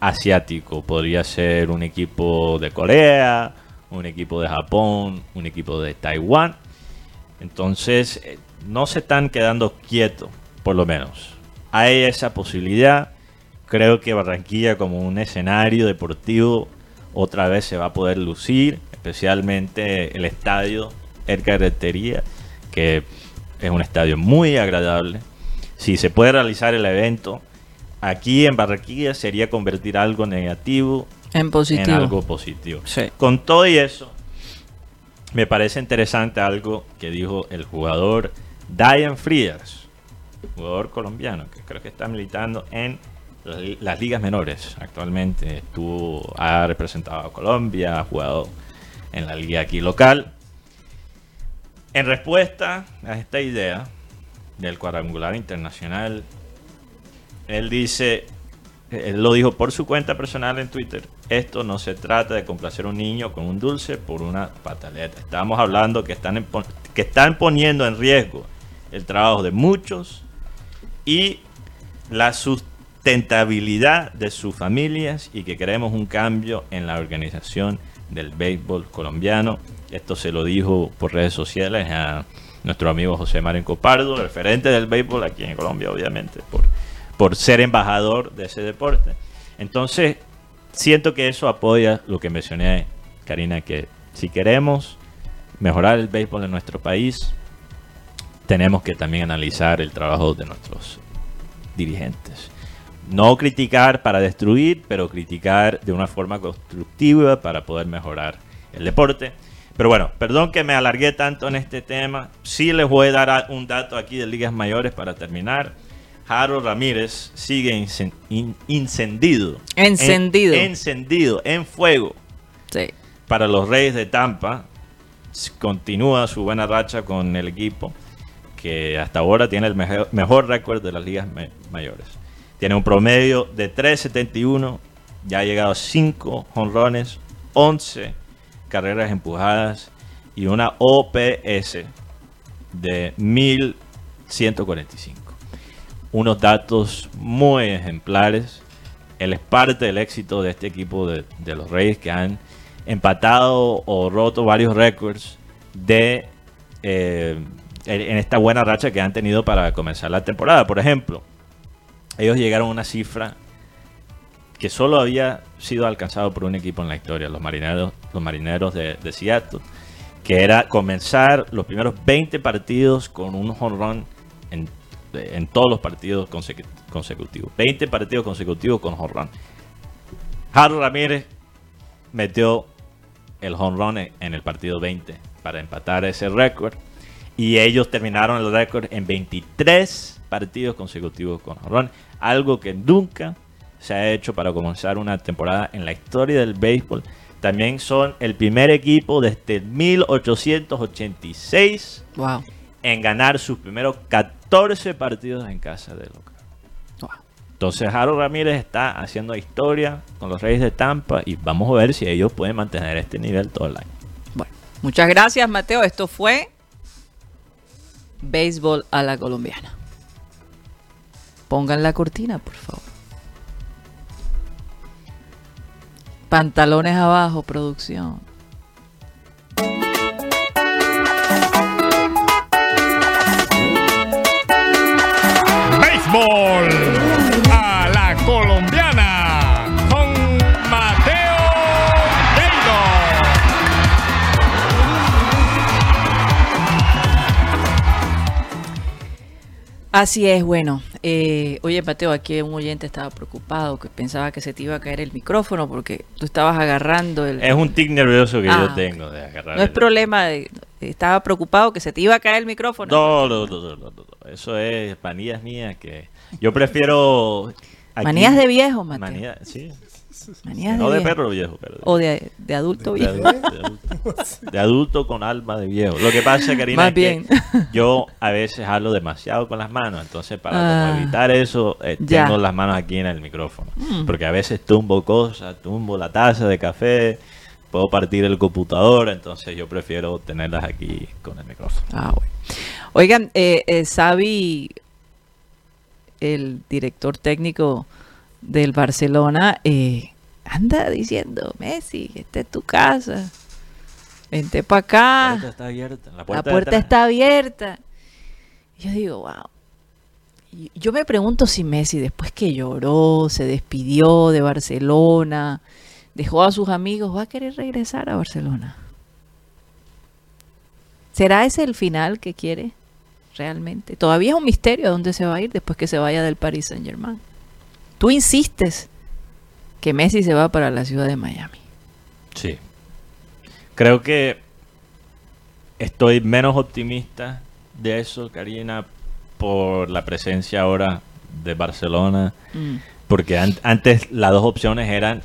asiático, podría ser un equipo de Corea, un equipo de Japón, un equipo de Taiwán. Entonces, eh, no se están quedando quietos, por lo menos. Hay esa posibilidad. Creo que Barranquilla como un escenario deportivo otra vez se va a poder lucir, especialmente el estadio El Carretería, que es un estadio muy agradable. Si se puede realizar el evento aquí en Barranquilla sería convertir algo negativo En positivo. en algo positivo. Sí. Con todo y eso, me parece interesante algo que dijo el jugador Diane Frías, jugador colombiano, que creo que está militando en las ligas menores actualmente. Estuvo, ha representado a Colombia, ha jugado en la liga aquí local. En respuesta a esta idea del cuadrangular internacional, él dice, él lo dijo por su cuenta personal en Twitter, esto no se trata de complacer a un niño con un dulce por una pataleta. Estamos hablando que están, que están poniendo en riesgo el trabajo de muchos y la sustentabilidad de sus familias y que queremos un cambio en la organización del béisbol colombiano. Esto se lo dijo por redes sociales a nuestro amigo José Marín Copardo, referente del béisbol aquí en Colombia, obviamente, por, por ser embajador de ese deporte. Entonces, siento que eso apoya lo que mencioné, Karina, que si queremos mejorar el béisbol en nuestro país, tenemos que también analizar el trabajo de nuestros dirigentes. No criticar para destruir, pero criticar de una forma constructiva para poder mejorar el deporte. Pero bueno, perdón que me alargué tanto en este tema. Sí les voy a dar un dato aquí de ligas mayores para terminar. Harold Ramírez sigue incen- in- incendido. Encendido. En- encendido, en fuego Sí. para los Reyes de Tampa. Continúa su buena racha con el equipo, que hasta ahora tiene el mejo- mejor récord de las ligas mayores. Tiene un promedio de 3.71, ya ha llegado a 5 honrones, 11 carreras empujadas y una OPS de 1145. Unos datos muy ejemplares él es parte del éxito de este equipo de, los Reyes que han empatado o roto varios récords de eh, en esta buena racha que han tenido para comenzar la temporada. Por ejemplo, ellos llegaron a una cifra que solo había sido alcanzado por un equipo en la historia, los marineros, los marineros de, Seattle, que era comenzar los primeros 20 partidos con un run en, en todos los partidos consecu- consecutivos. 20 partidos consecutivos con home run. Harold Ramírez metió el home run en, el partido 20 para empatar ese récord. Y ellos terminaron el récord en 23 partidos consecutivos con home run. Algo que nunca se ha hecho para comenzar una temporada en la historia del béisbol. También son el primer equipo desde 1886 Wow. en ganar sus primeros 14 partidos en casa de local. Entonces Harold Ramírez está haciendo historia con los Reyes de Tampa y vamos a ver si ellos pueden mantener este nivel todo el año. Bueno, muchas gracias, Mateo. Esto fue Béisbol a la Colombiana. Pongan la cortina, por favor. Pantalones abajo, producción. Béisbol a la colombiana con Mateo Gueido. Así es, bueno. Eh, oye, Mateo, aquí un oyente estaba preocupado, que pensaba que se te iba a caer el micrófono porque tú estabas agarrando el... Es un tic nervioso que Ah, yo tengo de agarrar. No es problema, de- estaba preocupado que se te iba a caer el micrófono. No, no, no, no. Eso es manías mías que yo prefiero. aquí- Manías de viejo, Mateo. Manía- sí. Manías no de viejo. perro viejo, pero de- O de, de adulto de, viejo. adulto, de adulto. De adulto con alma de viejo. Lo que pasa, Karina, Más es que bien. yo a veces hablo demasiado con las manos. Entonces, para como Ah. evitar eso, eh, tengo las manos aquí en el micrófono. Mm. Porque a veces tumbo cosas, tumbo la taza de café, puedo partir el computador. Entonces, yo prefiero tenerlas aquí con el micrófono. Ah, bueno. Oigan, eh, eh, Xavi, el director técnico del Barcelona, eh, anda diciendo, Messi, esta es tu casa. Vente para La acá. puerta está abierta. La La puerta, está abierta. Y Yo digo, wow. Y Yo me pregunto si Messi, después que lloró, se despidió de Barcelona, dejó a sus amigos, va a querer regresar a Barcelona. ¿Será ese el final que quiere realmente? Todavía es un misterio a dónde se va a ir después que se vaya del Paris Saint Germain. Tú insistes que Messi se va para la ciudad de Miami. Sí. Creo que estoy menos optimista de eso, Karina, por la presencia ahora de Barcelona. Mm. Porque an- antes las dos opciones eran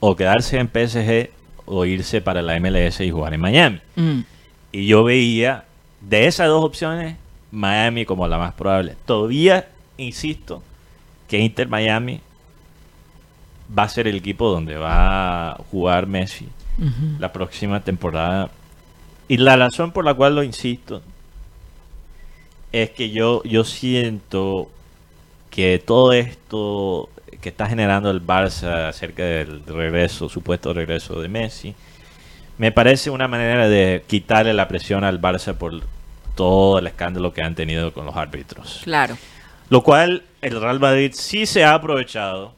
o quedarse en PSG o irse para la MLS y jugar en Miami. Mm. Y yo veía de esas dos opciones Miami como la más probable. Todavía insisto que Inter Miami va a ser el equipo donde va a jugar Messi la próxima temporada. Y la razón por la cual lo insisto es que yo, yo siento que todo esto que está generando el Barça acerca del regreso, supuesto regreso de Messi, me parece una manera de quitarle la presión al Barça por todo el escándalo que han tenido con los árbitros. Claro. Lo cual el Real Madrid sí se ha aprovechado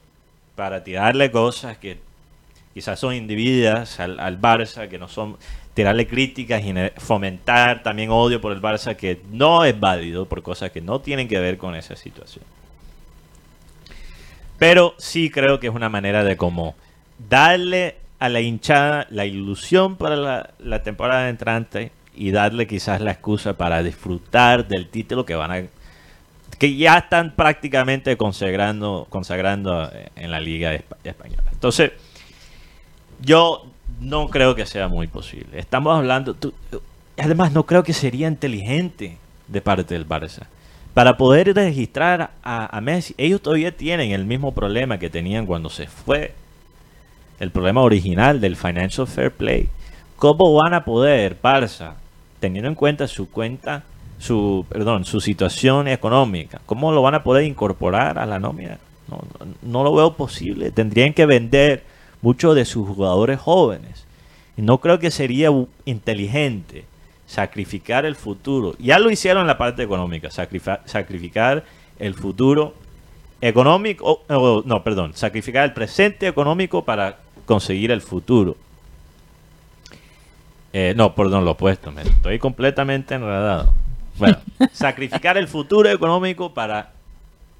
para tirarle cosas que quizás son individuas al, al Barça, que no son tirarle críticas y fomentar también odio por el Barça que no es válido por cosas que no tienen que ver con esa situación. Pero sí creo que es una manera de como darle a la hinchada la ilusión para la, la temporada entrante y darle quizás la excusa para disfrutar del título que van a que ya están prácticamente consagrando consagrando eh, en la liga espa- española. Entonces, yo no creo que sea muy posible. Estamos hablando tú- además no creo que sería inteligente de parte del Barça para poder registrar a, a Messi. Ellos todavía tienen el mismo problema que tenían cuando se fue el problema original del Financial Fair Play. ¿Cómo van a poder, Barça, teniendo en cuenta su cuenta, su, perdón, su situación económica, cómo lo van a poder incorporar a la nómina, No, no- lo veo posible. Tendrían que vender muchos de sus jugadores jóvenes. Y no creo que sería inteligente sacrificar el futuro. Ya lo hicieron en la parte económica, sacrificar el futuro económico, no, perdón, sacrificar el presente económico para conseguir el futuro. Eh, no, perdón, lo opuesto, me estoy completamente enredado. Bueno, sacrificar el futuro económico para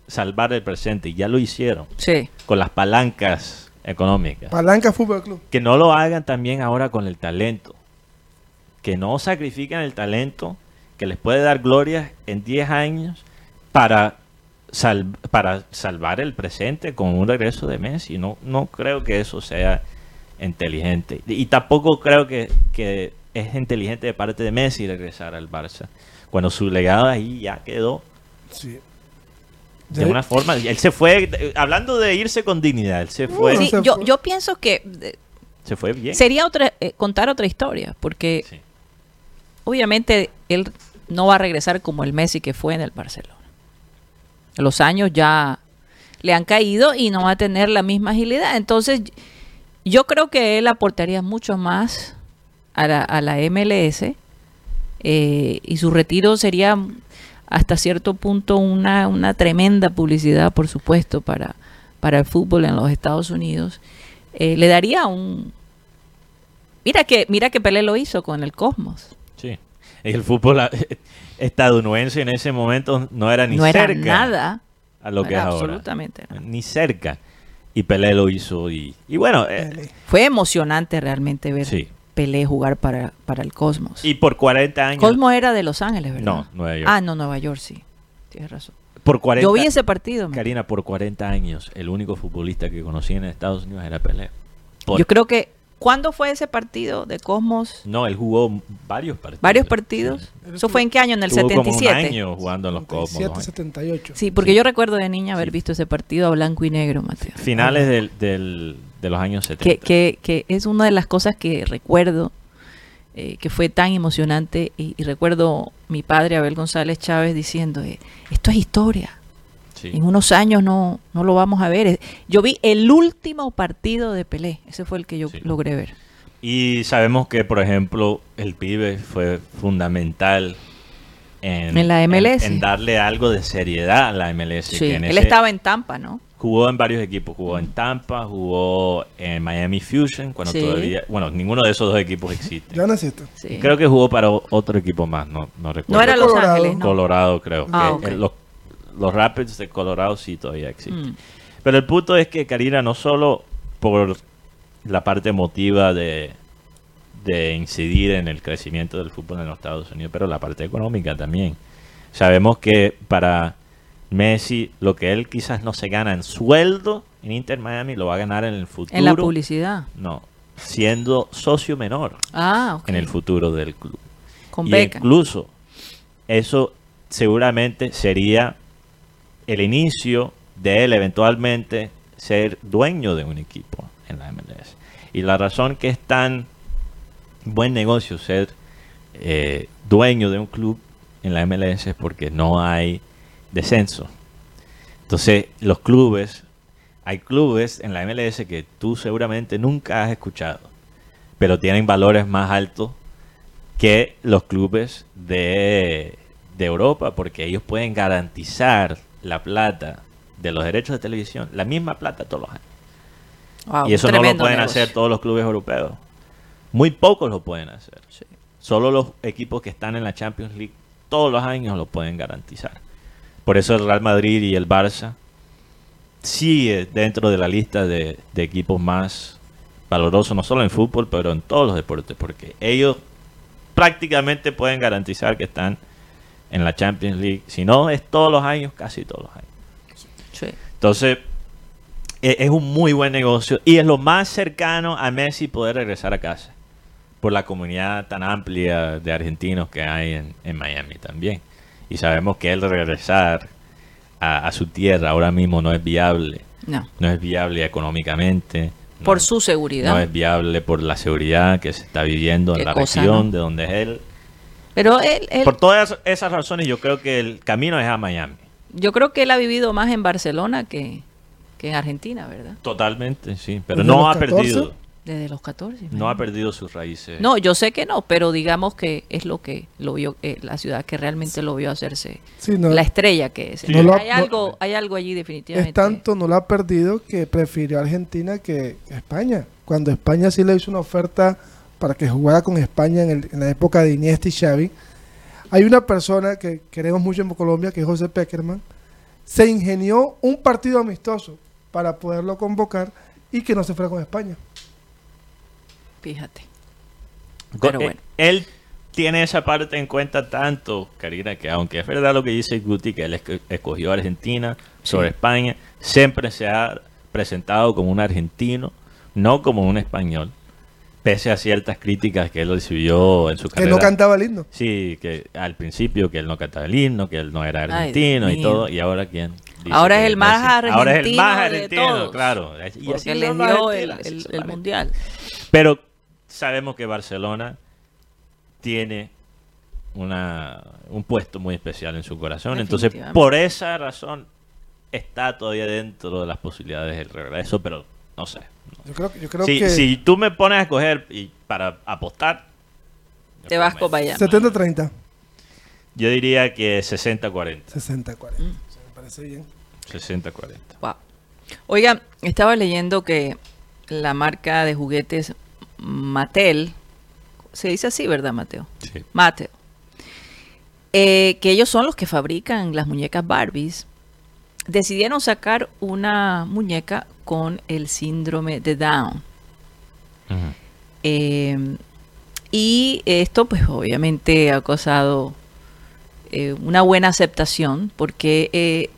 salvar el presente, y ya lo hicieron Sí. con las palancas económicas. Palanca Fútbol Club. Que no lo hagan también ahora con el talento. Que no sacrifiquen el talento que les puede dar gloria en 10 años para, sal- para salvar el presente con un regreso de Messi. No, no creo que eso sea inteligente. Y tampoco creo que, que es inteligente de parte de Messi regresar al Barça. Cuando su legado ahí ya quedó Sí. de una forma. Él se fue, eh, hablando de irse con dignidad, él se fue, Sí, se yo, fue. yo pienso que eh, se fue bien. sería otra eh, contar otra historia, porque Sí. obviamente él no va a regresar como el Messi que fue en el Barcelona. Los años ya le han caído y no va a tener la misma agilidad. Entonces, yo creo que él aportaría mucho más a la, a la MLS eh, y su retiro sería hasta cierto punto una, una tremenda publicidad, por supuesto, para, para el fútbol en los Estados Unidos. Eh, le daría un... Mira que, mira que Pelé lo hizo con el Cosmos. Sí. El fútbol ah, estadounidense en ese momento no era ni no era cerca nada. a lo no que era es ahora. absolutamente nada. Ni cerca. Y Pelé lo hizo. Y, y bueno, eh. Fue emocionante realmente ver Sí. Pelé jugar para, para el Cosmos. y por 40 años. Cosmos era de Los Ángeles, ¿verdad? No, Nueva York. Ah, no, Nueva York, sí. Tienes razón. por 40, Yo vi ese partido. man. Karina, por 40 años, el único futbolista que conocí en Estados Unidos era Pelé. Por- Yo creo que... ¿Cuándo fue ese partido de Cosmos? No, él jugó varios partidos. ¿Varios partidos? Sí. ¿Eso fue en qué año? ¿En el Estuvo como un 77? año jugando en los Cosmos. 77, dos años. 78. Sí, porque yo recuerdo de niña haber visto ese partido a blanco y negro, Mateo. Finales del, del- de los años 70. que, que, que es una de las cosas que recuerdo eh, que fue tan emocionante y, y recuerdo mi padre Abel González Chávez diciendo eh, esto es historia Sí. en unos años no, no lo vamos a ver yo vi el último partido de Pelé ese fue el que yo Sí. logré ver Y sabemos que, por ejemplo, el pibe fue fundamental en, En la MLS. En, en darle algo de seriedad a la MLS. Sí, que en él ese- estaba en Tampa no Jugó en varios equipos. Jugó en Tampa, jugó en Miami Fusion, cuando Sí. todavía... Bueno, ninguno de esos dos equipos existe. Ya. Sí. Creo que jugó para otro equipo más, no, no recuerdo. no era Los Colorado. Ángeles no Colorado, creo. Ah, eh, los, los Rapids de Colorado sí todavía existen. Mm. Pero el punto es que Karina, no solo por la parte emotiva de, de incidir en el crecimiento del fútbol en los Estados Unidos, pero la parte económica también. Sabemos que para Messi, lo que él quizás no se gana en sueldo en Inter Miami, lo va a ganar en el futuro. en la publicidad No, siendo socio menor ah en el futuro del club. con y beca incluso eso seguramente sería el inicio de él eventualmente ser dueño de un equipo en la MLS. Y la razón que es tan buen negocio ser eh, dueño de un club en la MLS es porque no hay descenso. Entonces, los clubes, hay clubes en la MLS que tú seguramente nunca has escuchado, pero tienen valores más altos que los clubes de, de Europa, porque ellos pueden garantizar la plata de los derechos de televisión, la misma plata todos los años. Wow, y eso no lo pueden negocio. hacer todos los clubes europeos. Muy pocos lo pueden hacer. Solo los equipos que están en la Champions League todos los años lo pueden garantizar. Por eso el Real Madrid y el Barça sigue dentro de la lista de, de equipos más valorosos, no solo en fútbol, pero en todos los deportes, porque ellos prácticamente pueden garantizar que están en la Champions League. Si no es todos los años, casi todos los años. Sí. Entonces, e- es un muy buen negocio y es lo más cercano a Messi poder regresar a casa por la comunidad tan amplia de argentinos que hay en, en Miami también. Y sabemos que él regresar a, a su tierra ahora mismo no es viable. no No es viable económicamente. no por su seguridad No es viable por la seguridad que se está viviendo en la cosa, región ¿no? de donde es él. pero él, él- Por todas esas razones yo creo que el camino es a Miami. yo creo que él ha vivido más en Barcelona que, que es Argentina, ¿verdad? Totalmente, sí. Pero ¿Desde no ha 14? perdido. Desde los 14. No ha perdido sus raíces. No, yo sé que no, pero digamos que es lo que lo vio, eh, la ciudad que realmente lo vio hacerse Sí, no, la estrella que es. Sí. No lo ha- hay no- algo, hay algo allí definitivamente. es tanto, no la ha perdido que prefirió a Argentina que que España. Cuando España sí le hizo una oferta para que jugara con España en, el- en la época de Iniesta y Xavi. Hay una persona que queremos mucho en Colombia, que es José Peckerman, se ingenió un partido amistoso para poderlo convocar y que no se fuera con España. Fíjate. Pero eh, bueno. Él tiene esa parte en cuenta tanto, Karina, que aunque es verdad lo que dice Guti, que él esco- escogió a Argentina sobre Sí. España, siempre se ha presentado como un argentino, no como un español, pese a ciertas críticas que él recibió en su Que carrera. no cantaba el himno. Sí, que al principio que él no cantaba el himno, que él no era argentino y todo, y ahora quién. Dice Ahora que es el más Messi. Ahora es el más argentino de argentino, todos. claro. Y así los dio el, mundial. pero sabemos que Barcelona tiene una, un puesto muy especial en su corazón. Entonces, por esa razón, está todavía dentro de las posibilidades del regreso, pero no sé. Yo creo, yo creo Si, que si tú me pones a escoger y para apostar, Te vas con Miami. 70-30, yo diría que 60-40. 60-40. Mm. Me parece bien. 60-40. Wow. Oiga, estaba leyendo que la marca de juguetes Mattel, se dice así, ¿verdad, Mateo? Sí. Mattel. Eh, que ellos son los que fabrican las muñecas Barbies. Decidieron sacar una muñeca con el síndrome de Down. Eh, y esto, pues obviamente ha causado eh, una buena aceptación, porque eh,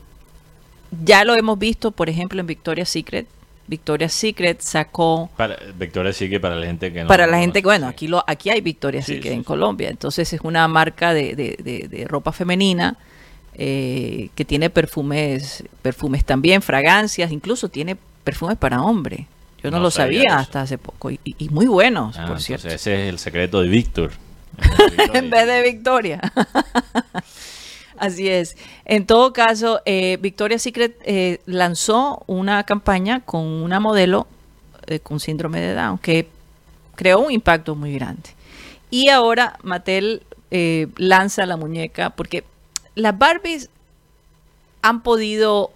ya lo hemos visto, por ejemplo, en Victoria's Secret. Victoria's Secret sacó Para, Victoria sí que para la gente que no. para la gente, conoce, bueno, aquí lo aquí hay Victoria's Sí, Secret sí, en sí. Colombia, entonces es una marca de, de- de- de ropa femenina eh, que tiene perfumes, perfumes también, fragancias, incluso tiene perfumes para hombre. Yo no, No lo sabía hasta hace poco y, muy buenos, Ah, por cierto. ese es el secreto de Víctor. en vez de Victoria. Así es. En todo caso, eh, Victoria's Secret eh, lanzó una campaña con una modelo eh, con síndrome de Down que creó un impacto muy grande. Y ahora Mattel eh, lanza la muñeca porque las Barbies han podido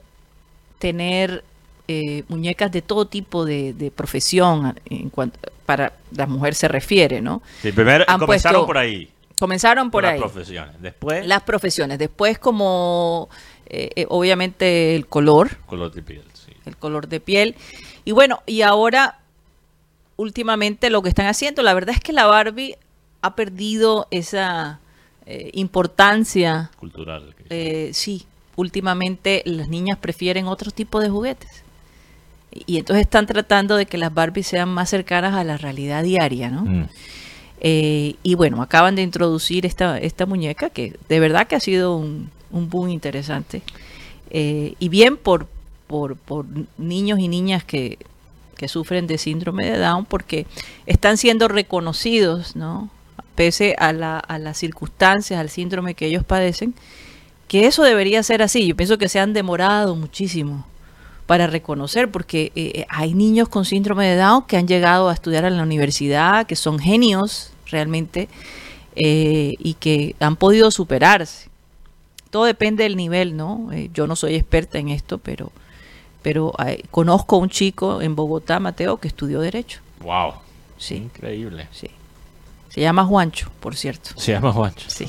tener eh, muñecas de todo tipo de, de profesión en cuanto para la mujer se refiere, ¿no? Sí, primero Han comenzaron puesto- por ahí. Comenzaron por las ahí. profesiones. Después, Las profesiones. Después como eh, eh, obviamente el color, color de piel. sí. el color de piel. Y bueno, y ahora últimamente lo que están haciendo, la verdad es que la Barbie ha perdido esa eh, importancia. Cultural. Eh, sí, últimamente las niñas prefieren otro tipo de juguetes. Y, y entonces están tratando de que las Barbies sean más cercanas a la realidad diaria, ¿no? Mm. Eh, y bueno, acaban de introducir esta, esta muñeca que de verdad que ha sido un, un boom interesante. Eh, y bien por, por, por niños y niñas que, que sufren de síndrome de Down porque están siendo reconocidos, ¿no? Pese a, la- a las circunstancias, al síndrome que ellos padecen, que eso debería ser así. Yo pienso que se han demorado muchísimo para reconocer, porque eh, hay niños con síndrome de Down que han llegado a estudiar en la universidad, que son genios realmente, eh, y que han podido superarse. Todo depende del nivel, ¿no? Eh, yo no soy experta en esto, pero, pero eh, conozco a un chico en Bogotá, Mateo, que estudió Derecho. Wow. Sí. Increíble. Sí. Se llama Juancho, por cierto. Se llama Juancho. Sí.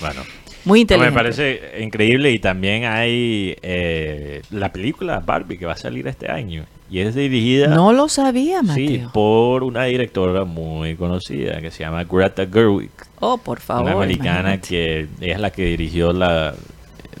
Bueno. Muy No, inteligente. me parece increíble y también hay eh, la película Barbie que va a salir este año y es dirigida No lo sabía, Mateo. sí, por una directora muy conocida que se llama Greta Gerwig, Oh, por favor. una americana imagínate. que es la que dirigió la,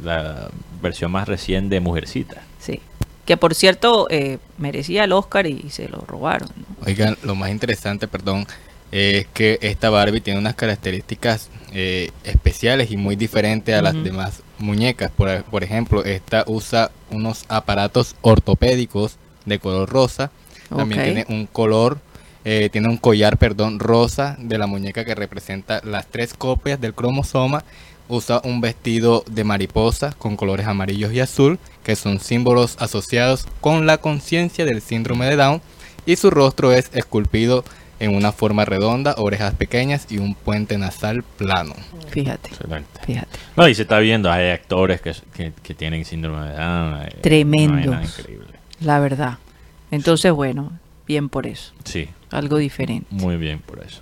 la versión más recién de Mujercita. Sí. Que por cierto, eh, merecía el Oscar y se lo robaron. ¿no? Oigan, lo más interesante, perdón, es que esta Barbie tiene unas características eh, especiales y muy diferentes a las demás muñecas. Por, por ejemplo, esta usa unos aparatos ortopédicos de color rosa. También tiene un color, eh, tiene un collar, perdón, rosa de la muñeca que representa las tres copias del cromosoma usa un vestido de mariposa con colores amarillos y azul, que son símbolos asociados con la conciencia del síndrome de Down, y su rostro es esculpido en una forma redonda, orejas pequeñas y un puente nasal plano. Fíjate, Excelente. fíjate. No, y se está viendo, hay actores que, que, que tienen síndrome de Down. vaina increíble. La verdad. Entonces, bueno, bien por eso. Sí, Algo diferente. muy bien por eso.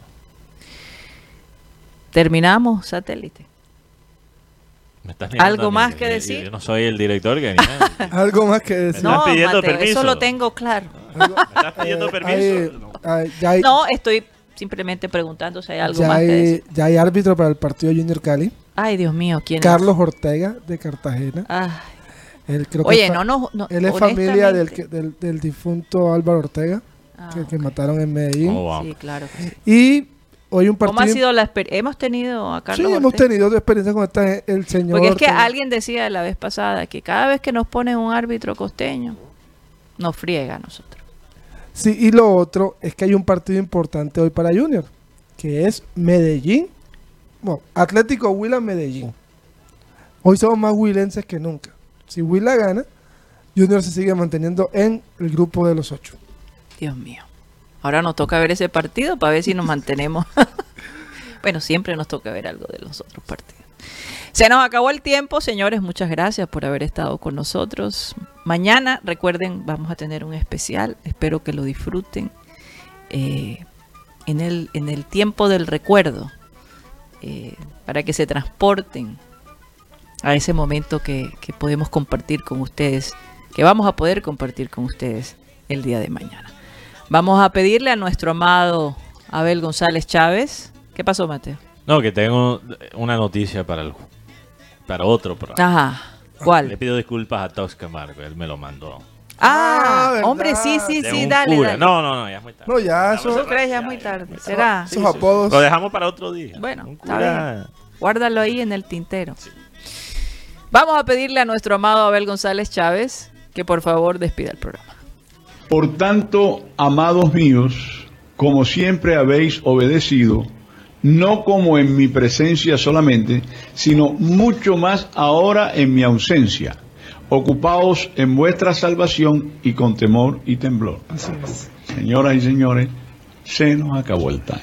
Terminamos, satélite. Me estás ¿Algo más que decir? Yo no soy el director que. Algo más que decir. No, No, pidiendo Mateo, permiso. eso lo tengo claro. ¿Me estás pidiendo permiso? Hay- No. hay- estoy simplemente preguntando si hay algo ya más que hay- decir. ya hay árbitro para el partido Junior Cali. Ay, Dios mío, ¿quién es? Carlos Ortega de Cartagena. Ay, Él creo que Oye, no, no, no. Él es familia del, que- del, del difunto Álvaro Ortega, Ah, que, que mataron en Medellín. Oh, wow. Sí, claro. que sí. Y hoy un partido... ¿Cómo ha sido la experiencia? Hemos tenido a Sí, Carlos hemos Ortega? tenido experiencia con esta, el señor Porque es que Ortega. alguien decía la vez pasada que cada vez que nos ponen un árbitro costeño, nos friega a nosotros. Sí, y lo otro es que hay un partido importante hoy para Junior, que es Medellín. Bueno, Atlético Huila Medellín. Hoy somos más huilenses que nunca. Si Huila gana, Junior se sigue manteniendo en el grupo de los ocho. Dios mío. Ahora nos toca ver ese partido para ver si nos mantenemos. bueno, siempre nos toca ver algo de los otros partidos. Se nos acabó el tiempo, señores. Muchas gracias por haber estado con nosotros. Mañana, recuerden, vamos a tener un especial. Espero que lo disfruten. eh, en, el, en el tiempo del recuerdo. eh, para que se transporten a ese momento que, que podemos compartir con ustedes. Que vamos a poder compartir con ustedes el día de mañana. Vamos a pedirle a nuestro amado Abel González Chávez. ¿Qué pasó, Mateo? No, que tengo una noticia para el para otro programa. Ajá. Le ¿Cuál? pido disculpas a Tox Camargo, él me lo mandó. Ah, ¿verdad? hombre, sí, sí, De sí, dale. No, no, no, ya es muy tarde. No, ya, eso, ¿Tú crees ya es muy tarde? ¿Será? esos apodos. Lo dejamos para otro día. Bueno, Un está Guárdalo ahí en el tintero. Vamos a pedirle a nuestro amado Abel González Chávez que por favor despida el programa. Por tanto, amados míos, como siempre habéis obedecido, no como en mi presencia solamente, sino mucho más ahora en mi ausencia. Ocupaos en vuestra salvación y con temor y temblor. Señoras y señores, se nos acabó el time.